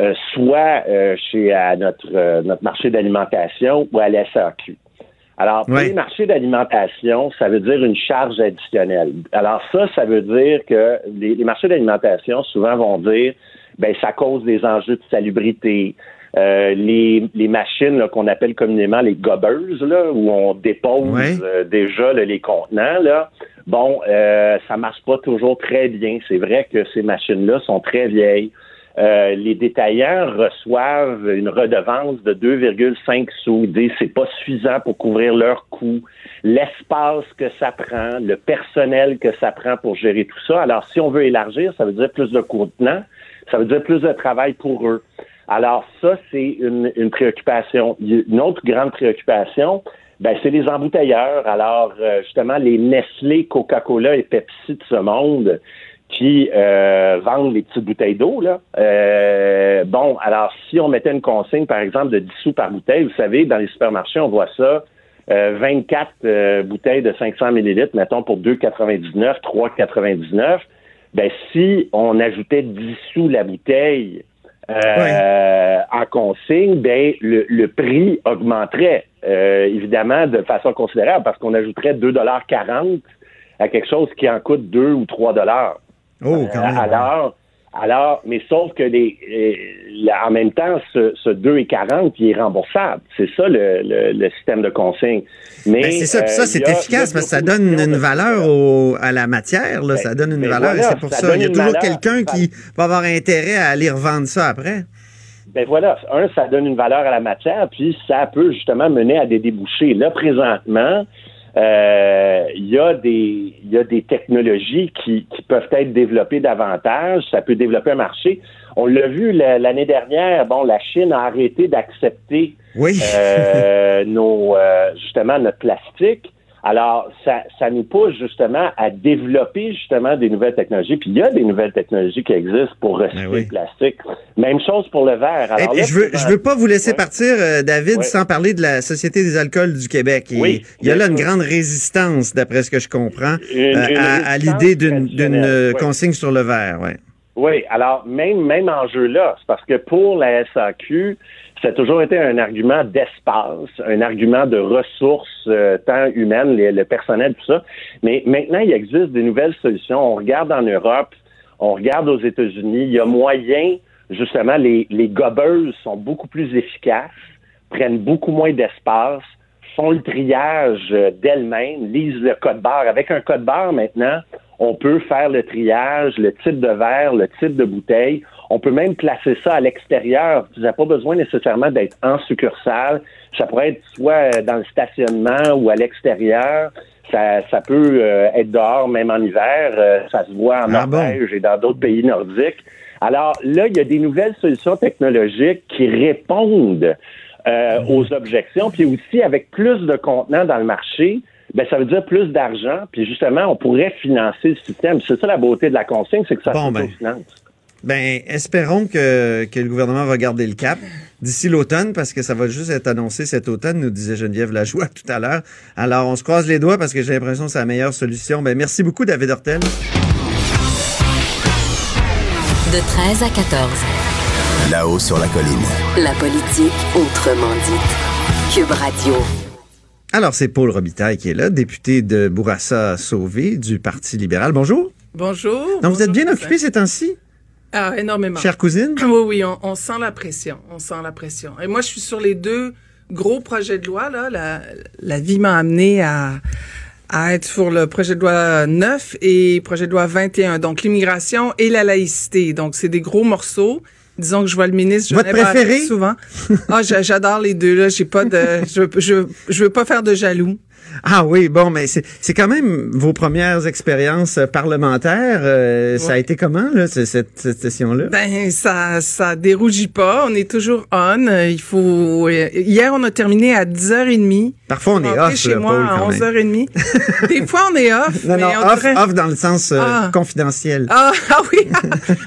euh, soit euh, chez à notre euh, notre marché d'alimentation ou à la SAQ. Alors, pour les marchés d'alimentation, ça veut dire une charge additionnelle. Alors ça, ça veut dire que les, les marchés d'alimentation, souvent, vont dire, ben ça cause des enjeux de salubrité. Euh, les, les machines là, qu'on appelle communément les gobbers, là, où on dépose euh, déjà là, les contenants, là, bon, euh, ça marche pas toujours très bien. C'est vrai que ces machines-là sont très vieilles. Euh, les détaillants reçoivent une redevance de 2,5 sous. Disent c'est pas suffisant pour couvrir leurs coûts, l'espace que ça prend, le personnel que ça prend pour gérer tout ça. Alors, si on veut élargir, ça veut dire plus de contenants, ça veut dire plus de travail pour eux. Alors, ça, c'est une, préoccupation. Une autre grande préoccupation, ben, c'est les embouteilleurs. Alors, euh, justement, les Nestlé, Coca-Cola et Pepsi de ce monde qui euh, vendent les petites bouteilles d'eau, là. Euh, bon, alors, si on mettait une consigne, par exemple, de 10 sous par bouteille, vous savez, dans les supermarchés, on voit ça, euh, 24 euh, bouteilles de 500 millilitres, mettons, pour 2,99, 3,99. Ben, si on ajoutait 10 sous la bouteille euh, en consigne, ben, le, le prix augmenterait, euh, évidemment, de façon considérable, parce qu'on ajouterait 2,40 à quelque chose qui en coûte 2 ou 3 dollars. Oh, quand même. Euh, alors, alors, mais sauf que les, euh, en même temps, ce, ce 2,40 il est remboursable. C'est ça le, le, le système de consigne. Mais Ben, c'est ça, ça, euh, c'est efficace parce que ça donne une valeur au- à la matière, là, Ben, ça donne une ben valeur et voilà, c'est pour ça Il y a toujours quelqu'un qui va avoir intérêt à aller revendre ça après. Ben voilà, un, ça donne une valeur à la matière, puis ça peut justement mener à des débouchés. Là, présentement, il y a des il y a des technologies qui, qui peuvent être développées davantage. Ça peut développer un marché. On l'a vu la- l'année dernière. Bon, la Chine a arrêté d'accepter Oui. euh, nos euh, justement notre plastique. Alors, ça, ça nous pousse justement à développer justement des nouvelles technologies. Puis il y a des nouvelles technologies qui existent pour recycler Ben oui. le plastique. Même chose pour le verre. Alors puis, là, je veux, je veux pas vous laisser partir, euh, David, sans parler de la Société des alcools du Québec. Et il y a là une grande résistance, d'après ce que je comprends, Une- euh, une à, l'idée d'une euh, consigne sur le verre. Ouais. Oui, alors même même enjeu là, c'est parce que pour la SAQ, ça a toujours été un argument d'espace, un argument de ressources euh, tant humaines, le personnel, tout ça. Mais maintenant, il existe des nouvelles solutions. On regarde en Europe, on regarde aux États-Unis, il y a moyen, justement, les, les gobbers sont beaucoup plus efficaces, prennent beaucoup moins d'espace, font le triage euh, d'elles-mêmes, lisent le code barre. Avec un code barre maintenant, on peut faire le triage, le type de verre, le type de bouteille. On peut même placer ça à l'extérieur. Vous n'avez pas besoin nécessairement d'être en succursale. Ça pourrait être soit euh, dans le stationnement ou à l'extérieur. Ça, ça peut euh, être dehors, même en hiver. Euh, ça se voit en Ah bon? Norvège et dans d'autres pays nordiques. Alors là, il y a des nouvelles solutions technologiques qui répondent euh, aux objections, puis aussi avec plus de contenants dans le marché, ben ça veut dire plus d'argent, puis justement, on pourrait financer le système. C'est ça la beauté de la consigne, c'est que ça Bon, ben. finance. Ben, espérons que, que le gouvernement va garder le cap d'ici l'automne, parce que ça va juste être annoncé cet automne, nous disait Geneviève Lajoie tout à l'heure. Alors, on se croise les doigts parce que j'ai l'impression que c'est la meilleure solution. Ben, merci beaucoup, David Hortel. De 13 à 14. Là-haut sur la colline. La politique autrement dite. Cube Radio. Alors, c'est Paul Robitaille qui est là, député de Bourassa-Sauvé du Parti libéral. Bonjour. Bonjour. Donc, vous êtes bien occupé ces temps-ci, Ah, énormément. chère cousine? Oui, oui, on, on sent la pression. On sent la pression. Et moi, je suis sur les deux gros projets de loi. Là. La, la vie m'a amené à, à être sur le projet de loi 9 et projet de loi 21. Donc, l'immigration et la laïcité. Donc, c'est des gros morceaux. Disons que je vois le ministre, je Votre préféré? souvent. Ah, j'a- j'adore les deux. Là, j'ai pas de, je, je, je veux pas faire de jaloux. Ah oui, bon, mais c'est quand même vos premières expériences euh, parlementaires. euh, Ça a été comment, là, ce- cette, cette session-là? Ben ça ça dérougit pas, on est toujours on, il faut euh, hier on a terminé à 10h30. Parfois, on est off, chez là, moi Paul, à quand même. 11h30. Des fois on est off, Non, mais non, on off, dirait- off dans le sens euh, Ah. confidentiel. Ah, ah oui.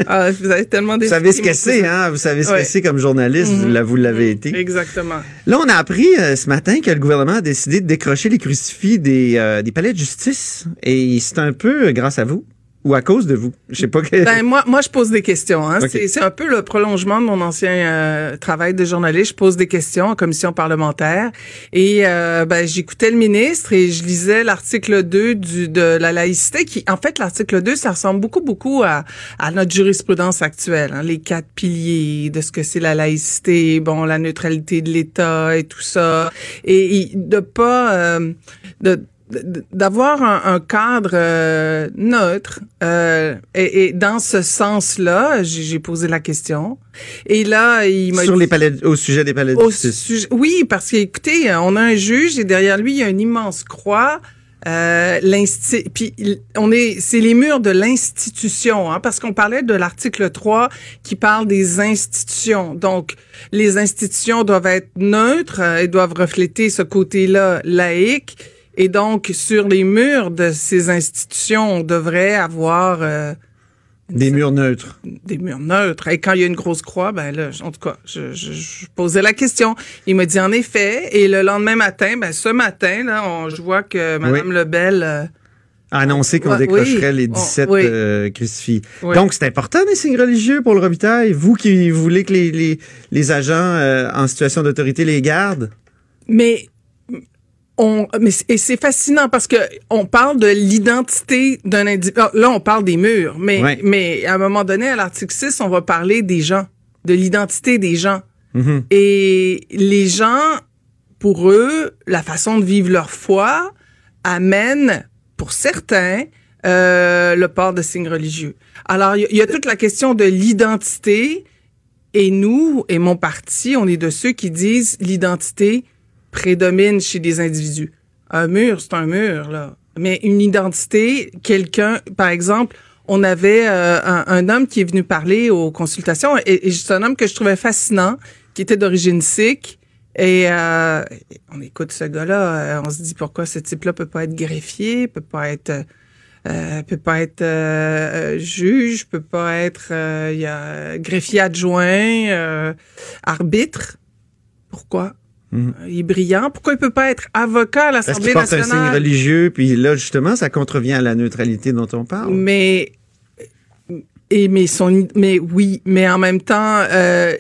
Ah, vous avez tellement Vous savez ce que c'est, hein? Vous savez ce Ouais. que c'est comme journaliste, Mhm. là, vous l'avez été. Exactement. Là, on a appris euh, ce matin que le gouvernement a décidé de décrocher les crucifix des, euh, des palais de justice. Et c'est un peu euh, grâce à vous ou à cause de vous? Je sais pas que... Ben moi, moi, je pose des questions. Hein. Ok. C'est, un peu le prolongement de mon ancien euh, travail de journaliste. Je pose des questions en commission parlementaire et euh, ben, j'écoutais le ministre et je lisais l'article 2 du, de la laïcité qui, en fait, l'article 2, ça ressemble beaucoup, beaucoup à, à notre jurisprudence actuelle. Hein, les quatre piliers de ce que c'est la laïcité, bon, la neutralité de l'État et tout ça. Et, et de pas... euh, de, d'avoir un, un cadre euh, neutre euh, et, et dans ce sens-là, j'ai posé la question et là il m'a Sur dit- les palais, au sujet des palais au sujet- oui parce que écoutez, on a un juge et derrière lui il y a une immense croix. Euh, puis on est c'est les murs de l'institution hein, parce qu'on parlait de l'article 3 qui parle des institutions. Donc les institutions doivent être neutres euh, et doivent refléter ce côté-là laïque et donc sur les murs de ces institutions, on devrait avoir euh, Des murs neutres. des murs neutres. Et quand il y a une grosse croix, ben là, en tout cas, je, je, je posais la question. Il m'a dit en effet. Et le lendemain matin, ben ce matin, là, on, je vois que Madame Lebel. euh, A annoncé qu'on Ouais, décrocherait oui. les On- 17 oui. euh, crucifix. Oui. Donc, c'est important des signes religieux pour le Robitaille. Vous qui voulez que les, les, les agents euh, en situation d'autorité les gardent. mais on, mais c'est- et c'est fascinant parce que on parle de l'identité d'un individu. Ah, Là, on parle des murs, mais Ouais. mais à un moment donné, à l'article 6, on va parler des gens, de l'identité des gens. Mhm. Et les gens, pour eux, la façon de vivre leur foi amène, pour certains, euh, le port de signes religieux. Alors, il y, a- il y a toute la question de l'identité. Et nous, et mon parti, on est de ceux qui disent l'identité prédomine chez des individus. Un mur, c'est un mur, là. Mais une identité, quelqu'un, par exemple, on avait euh, un, homme qui est venu parler aux consultations, et, c'est un homme que je trouvais fascinant, qui était d'origine sikh. Et euh, on écoute ce gars-là, euh, on se dit pourquoi ce type-là peut pas être greffier, peut pas être peut pas être euh, juge, peut pas être y a greffier adjoint, arbitre. Pourquoi? Mhm. Euh, Il est brillant. Pourquoi il peut pas être avocat à Parce l'Assemblée qu'ils portent un signe nationale? religieux, puis là, justement, ça contrevient à la neutralité dont on parle. Mais et mais son mais oui, mais en même temps euh,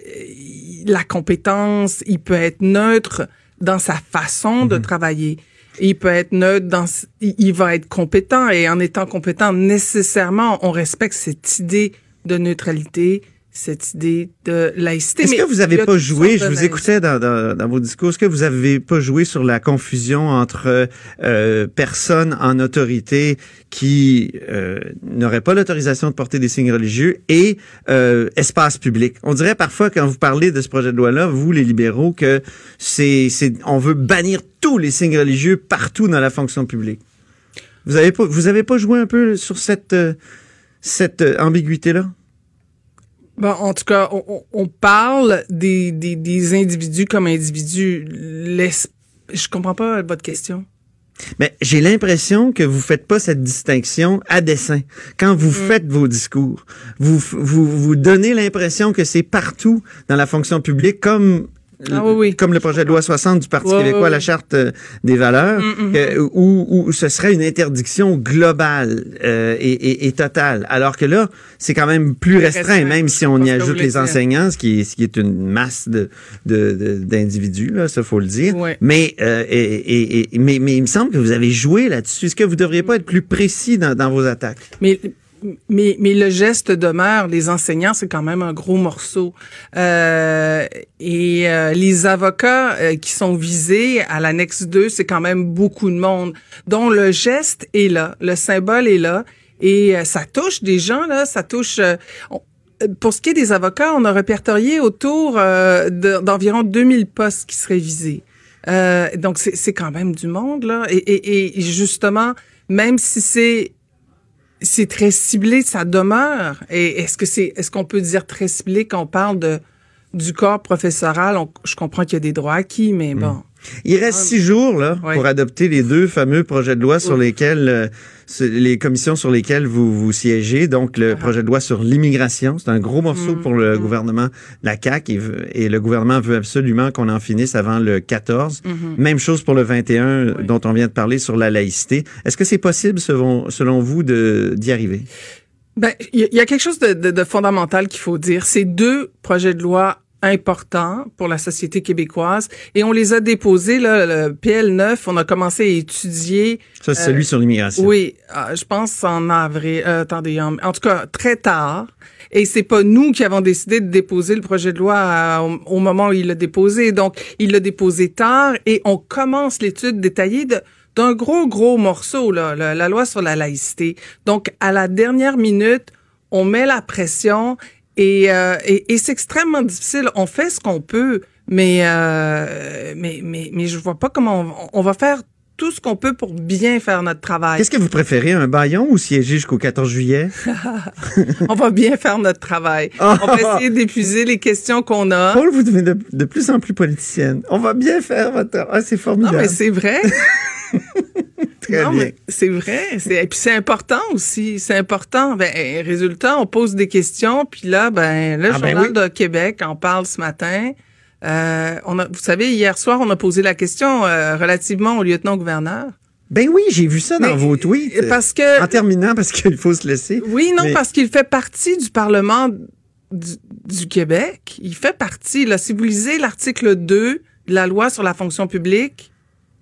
la compétence, il peut être neutre dans sa façon de travailler. Il peut être neutre dans il va être compétent et en étant compétent nécessairement on respecte cette idée de neutralité, cette idée de laïcité. Est-ce que vous il y avez a pas joué, je vous écoutais dans, dans, dans vos discours, est-ce que vous avez pas joué sur la confusion entre euh, personnes en autorité qui euh, n'auraient pas l'autorisation de porter des signes religieux et euh, espace public? On dirait parfois quand vous parlez de ce projet de loi-là, vous les libéraux, que c'est, on veut bannir tous les signes religieux partout dans la fonction publique. Vous avez pas, vous avez pas joué un peu sur cette, euh, cette euh, ambiguïté-là? Bon, en tout cas, on, on- parle des, des, des individus comme individus. Laisse- Je comprends pas votre question. Mais j'ai l'impression que vous faites pas cette distinction à dessein. Quand vous faites vos discours, vous, vous, vous donnez l'impression que c'est partout dans la fonction publique comme Ah oui, oui. comme le projet de loi 60 du Parti québécois, la charte euh, des valeurs, Mm, mm, que- où, où ce serait une interdiction globale euh, et, et- et totale. Alors que là, c'est quand même plus restreint, même si on y ajoute les enseignants, ce qui est, ce qui est une masse de, de- de- d'individus, là, ça faut le dire. Mais, euh, et, mais, mais il me semble que vous avez joué là-dessus. Est-ce que vous devriez pas être plus précis dans, dans vos attaques? Mais, mais, mais le geste demeure. Les enseignants, c'est quand même un gros morceau. Euh, et euh, les avocats euh, qui sont visés à l'annexe 2, c'est quand même beaucoup de monde. dont le geste est là, le symbole est là. Et ça touche des gens, là, ça touche... pour ce qui est des avocats, on a répertorié autour de- d'environ 2000 postes qui seraient visés. Donc, c'est quand même du monde, là. Et justement, même si c'est c'est très ciblé, ça demeure. Et est-ce que c'est, est-ce qu'on peut dire très ciblé quand on parle de du corps professoral? On- Je comprends qu'il y a des droits acquis, mais bon. Il reste six jours là pour adopter les deux fameux projets de loi sur lesquels euh, les commissions sur lesquelles vous vous siégez. Donc le projet de loi sur l'immigration, c'est un gros morceau pour le gouvernement de la CAQ et, le gouvernement veut absolument qu'on en finisse avant le 14. Même chose pour le 21 dont on vient de parler sur la laïcité. Est-ce que c'est possible selon selon vous d'y arriver? Ben, il y, a- il y a quelque chose de, de- de fondamental qu'il faut dire. Ces deux projets de loi importants pour la société québécoise et on les a déposés là le PL9 on a commencé à étudier Ça c'est Euh, celui sur l'immigration. Oui, euh, je pense en avril. euh, attendez, en, en tout cas très tard. Et c'est pas nous qui avons décidé de déposer le projet de loi à- au, au moment où il l'a déposé. Donc, il l'a déposé tard et on commence l'étude détaillée de d'un gros gros morceau là, la, la loi sur la laïcité. Donc, à la dernière minute, on met la pression et, euh, et, et c'est extrêmement difficile. On fait ce qu'on peut, mais euh, mais mais mais je vois pas comment on, on va faire tout ce qu'on peut pour bien faire notre travail. Qu'est-ce que vous préférez, un baillon ou siéger jusqu'au 14 juillet? on va bien faire notre travail. On va essayer d'épuiser les questions qu'on a. Paul, vous devenez de, de plus en plus politicienne. On va bien faire votre... Ah, c'est Non, formidable. mais c'est vrai. Très non, bien. mais c'est vrai. C'est, et puis c'est important aussi. C'est important. Ben, résultat, on pose des questions. Puis là, ben, le Ah, ben Journal oui. de Québec en parle ce matin. Euh, on a, vous savez, hier soir, on a posé la question euh, relativement au lieutenant-gouverneur. Ben oui, j'ai vu ça dans Mais, vos tweets. parce que- En terminant, parce qu'il faut se laisser. Oui, non, Mais- parce qu'il fait partie du Parlement du, du Québec. Il fait partie, là, si vous lisez l'article 2 de la loi sur la fonction publique,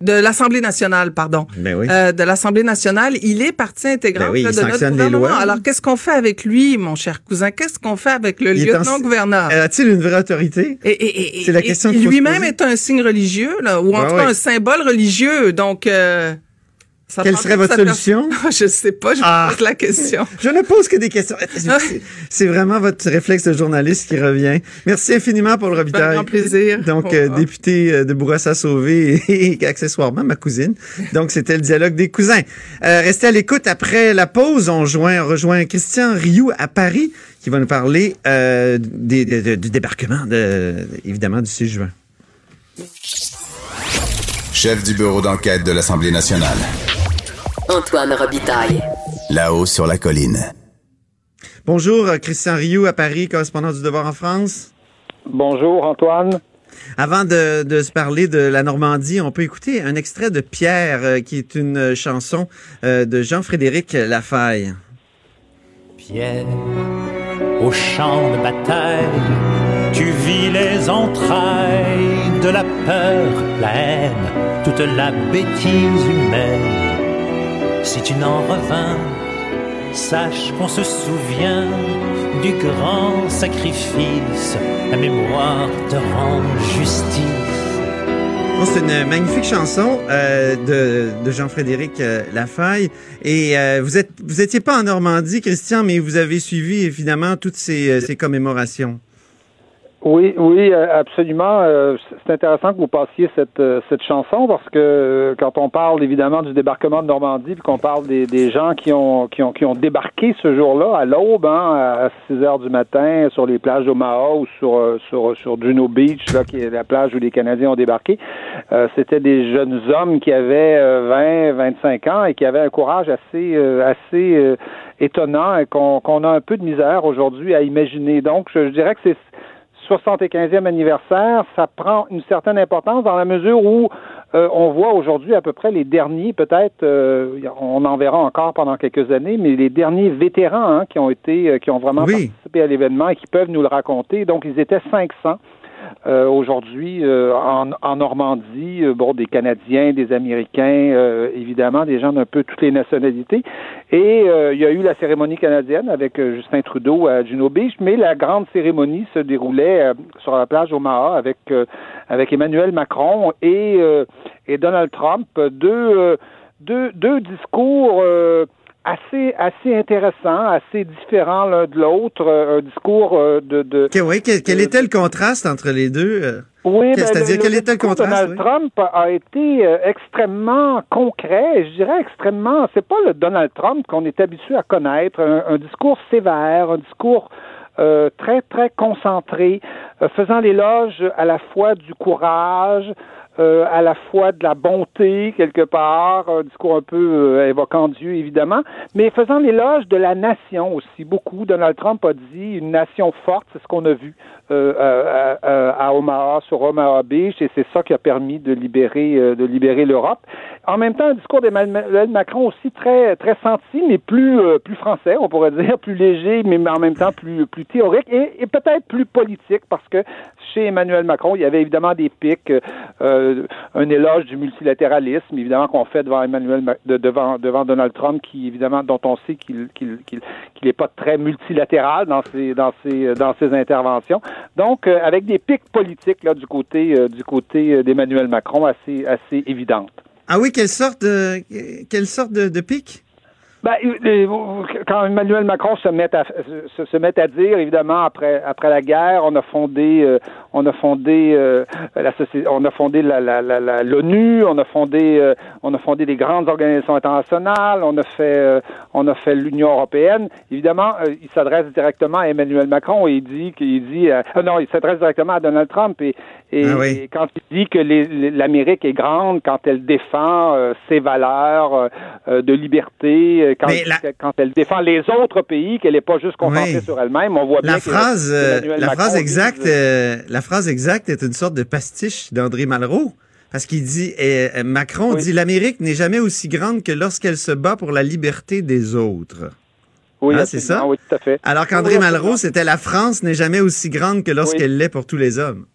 de l'Assemblée nationale, pardon, Ben oui. euh, de l'Assemblée nationale, il est partie intégrante Ben oui, là, il de notre les gouvernement. lois. Alors, qu'est-ce qu'on fait avec lui, mon cher cousin? Qu'est-ce qu'on fait avec le lieutenant-gouverneur? A-t-il une vraie autorité? Et, et- et- C'est la question lui-même est un signe religieux, là, ou en tout cas un symbole religieux. Donc, euh, ça Quelle serait votre sa pers- solution? je sais pas, je Ah. vous pose la question. Je ne pose que des questions. C'est- C'est vraiment votre réflexe de journaliste qui revient. Merci infiniment pour le Un Robitaille. grand plaisir. Donc, euh, député euh, de Bourassa-Sauvé et, accessoirement ma cousine. Donc, c'était le dialogue des cousins. Euh, restez à l'écoute. Après la pause, on, joint, on rejoint Christian Rioux à Paris qui va nous parler euh, des- de- de- du débarquement, de, évidemment, du 6 juin. Chef du bureau d'enquête de l'Assemblée nationale. Antoine Robitaille. Là-haut sur la colline. Bonjour, euh, Christian Rioux à Paris, correspondant du Devoir en France. Bonjour Antoine. Avant de, de se parler de la Normandie, on peut écouter un extrait de Pierre, euh, qui est une euh, chanson euh, de Jean-Frédéric Lafaille. Pierre, au champ de bataille, tu vis les entrailles de la peur, la haine, toute la bêtise humaine. Si tu n'en revins, sache qu'on se souvient du grand sacrifice. La mémoire te rend justice. Bon, c'est une magnifique chanson euh, de, Jean-Frédéric euh, Lafaille. Et euh, vous êtes vous pas en Normandie, Christian, mais vous avez suivi évidemment toutes ces, euh, ces commémorations. Oui, oui, euh, absolument. Euh, C'est intéressant que vous passiez cette, euh, cette chanson parce que quand on parle évidemment du débarquement de Normandie, qu'on parle des, des gens qui ont, qui ont qui ont débarqué ce jour-là à l'aube, hein, à 6 heures du matin, sur les plages d'Omaha ou sur sur sur Juno Beach, là, qui est la plage où les Canadiens ont débarqué, euh, c'était des jeunes hommes qui avaient euh, 20, 25 ans et qui avaient un courage assez assez étonnant et qu'on qu'on a un peu de misère aujourd'hui à imaginer. Donc, je dirais que c'est 75e anniversaire, ça prend une certaine importance dans la mesure où euh, on voit aujourd'hui à peu près les derniers, peut-être, euh, on en verra encore pendant quelques années, mais les derniers vétérans hein, qui ont été, euh, qui ont vraiment participé à l'événement et qui peuvent nous le raconter. Donc, ils étaient 500. Euh, aujourd'hui euh, en, en, Normandie, euh, bon, des Canadiens, des Américains, évidemment, des gens d'un peu toutes les nationalités. Et il y a eu la cérémonie canadienne avec Justin Trudeau à Juno Beach, mais la grande cérémonie se déroulait sur la plage Omaha avec avec Emmanuel Macron et et Donald Trump, deux deux, deux discours assez assez intéressant, assez différent l'un de l'autre, euh, un discours euh, de, de oui, quel, était le contraste entre les deux euh? Oui, ben, c'est-à-dire quel était le contraste Donald Trump a été extrêmement concret, je dirais extrêmement. C'est pas le Donald Trump qu'on est habitué à connaître, un, discours sévère, un discours très très concentré, faisant l'éloge à la fois du courage, euh, à la fois de la bonté quelque part, un discours un peu euh, évoquant Dieu évidemment, mais faisant l'éloge de la nation aussi. Beaucoup, Donald Trump a dit une nation forte, c'est ce qu'on a vu euh, à, Omaha, sur Omaha Beach, et c'est ça qui a permis de libérer, de libérer l'Europe. En même temps, un discours d'Emmanuel Macron aussi très très senti, mais plus plus français, on pourrait dire, plus léger, mais en même temps plus plus théorique et, et peut-être plus politique, parce que chez Emmanuel Macron, il y avait évidemment des pics. Euh, euh, un éloge du multilatéralisme, évidemment qu'on fait devant Emmanuel devant devant Donald Trump, qui évidemment dont on sait qu'il qu'il qu'il n'est pas très multilatéral dans ses dans ses dans ses interventions. Donc euh, avec des pics politiques là du côté euh, du côté d'Emmanuel Macron assez assez évidentes. Ah oui, quelle sorte de quelle sorte de, de pic? Ben, quand Emmanuel Macron se met à se, se met à dire, évidemment, après après la guerre, on a fondé euh, on a fondé euh, la on a fondé la, la, la, l'ONU, on a fondé euh, on a fondé des grandes organisations internationales, on a fait on a fait l'Union européenne. Évidemment, il s'adresse directement à Emmanuel Macron et il dit qu'il dit non, il s'adresse directement à Donald Trump et et, ah quand il dit que l'Amérique est grande quand elle défend ses valeurs de liberté quand, elle défend les autres pays, qu'elle n'est pas juste concentrée sur elle-même, on voit bien la phrase, euh, la phrase exacte, euh, la phrase exacte est une sorte de pastiche d'André Malraux. Parce qu'il dit, euh, Macron dit, l'Amérique n'est jamais aussi grande que lorsqu'elle se bat pour la liberté des autres. Oui, hein, c'est ça? Oui, tout à fait. Alors qu'André Malraux, c'était la France n'est jamais aussi grande que lorsqu'elle l'est pour tous les hommes.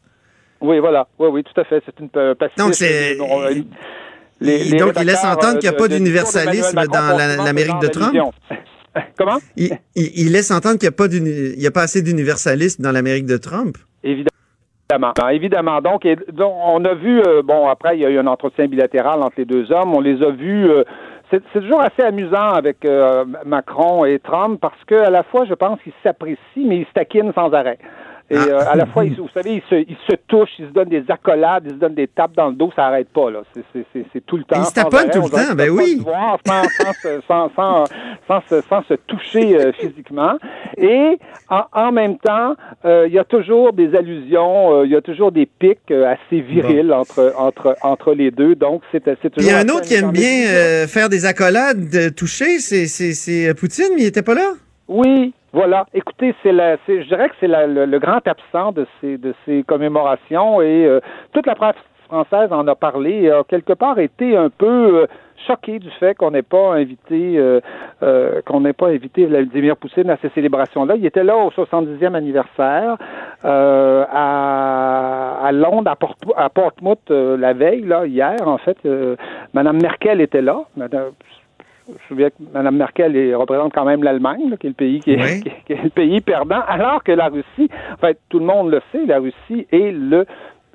Oui, voilà. Oui, oui, tout à fait. C'est une pastiche. Donc, c'est donc, il laisse entendre qu'il n'y a pas d'universalisme dans l'Amérique de Trump? Comment? Il, laisse entendre qu'il n'y a, pas assez d'universalisme dans l'Amérique de Trump? Évidemment. Évidemment. Donc, on a vu, euh, bon, après, il y a eu un entretien bilatéral entre les deux hommes. On les a vus. Euh, c'est toujours assez amusant avec euh, Macron et Trump parce qu'à la fois, je pense qu'ils s'apprécient, mais ils se taquinent sans arrêt. Et ah. euh, à la fois, vous savez, ils se, ils se touchent, ils se donnent des accolades, ils se donnent des tapes dans le dos, ça n'arrête pas. là. C'est tout le temps. Ils se taponnent tout le temps, ben oui. sans, se toucher euh, physiquement. Et en, en même temps, euh, il y a toujours des allusions, il y a toujours des pics assez virils entre, entre, entre les deux. Donc, c'est toujours. Il y a un autre qui aime bien faire des accolades, toucher, c'est Poutine, mais il n'était pas là? Oui, voilà. Écoutez, c'est la, je dirais que c'est le, grand absent de ces, de ces commémorations et euh, toute la presse française en a parlé et a quelque part été un peu euh, choqué du fait qu'on n'ait pas invité euh, qu'on n'ait pas invité Vladimir Poutine à ces célébrations-là. Il était là au 70e anniversaire à, à Londres, à, Port, à la veille, là, hier, en fait. Madame Merkel était là. Je me souviens que Mme Merkel représente quand même l'Allemagne, qui est le pays qui est, le pays perdant, alors que la Russie, en fait, tout le monde le sait, la Russie est le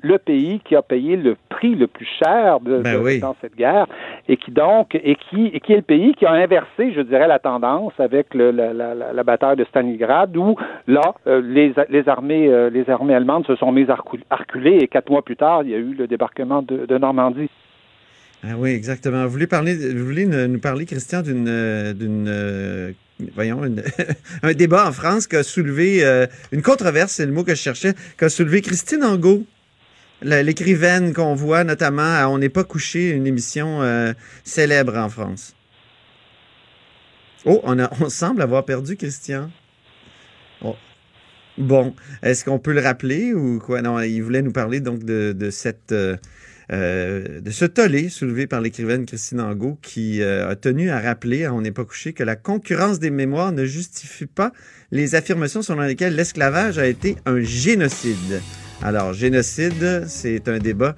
le pays qui a payé le prix le plus cher de, ben dans cette guerre et qui donc et qui et qui est le pays qui a inversé, je dirais, la tendance avec le, la, la, la, bataille de Stalingrad où là euh, les, les armées euh, les armées allemandes se sont mises à reculer et quatre mois plus tard il y a eu le débarquement de, de Normandie. Ah oui, exactement. Vous voulez, parler, vous voulez nous parler, Christian, d'une, euh, d'une euh, voyons, un débat en France qui a soulevé euh, une controverse, c'est le mot que je cherchais, qu'a soulevé Christine Angot, l'écrivaine qu'on voit notamment à On n'est pas couché, une émission célèbre en France. Oh, on, a, on semble avoir perdu Christian. Oh. Bon, est-ce qu'on peut le rappeler ou quoi? Non, il voulait nous parler donc de, de cette... euh, de ce tollé soulevé par l'écrivaine Christine Angot qui euh, a tenu à rappeler à On n'est pas couché que la concurrence des mémoires ne justifie pas les affirmations selon lesquelles l'esclavage a été un génocide. Alors, génocide, c'est un débat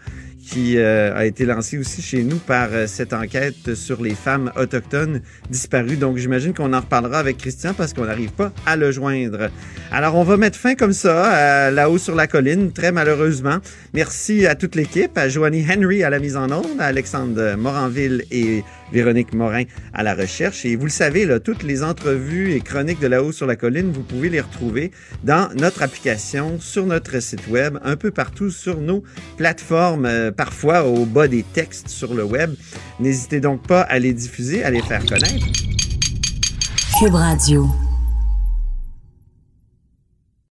qui euh, a été lancé aussi chez nous par euh, cette enquête sur les femmes autochtones disparues. Donc, j'imagine qu'on en reparlera avec Christian parce qu'on n'arrive pas à le joindre. Alors, on va mettre fin comme ça, à là-haut sur la colline, très malheureusement. Merci à toute l'équipe, à Joanie Henry à la mise en onde, à Alexandre Moranville et Véronique Morin à la recherche. Et vous le savez, toutes les entrevues et chroniques de là-haut sur la colline, vous pouvez les retrouver dans notre application, sur notre site web, un peu partout sur nos plateformes, euh, parfois au bas des textes sur le web. N'hésitez donc pas à les diffuser, à les faire connaître. Cube Radio.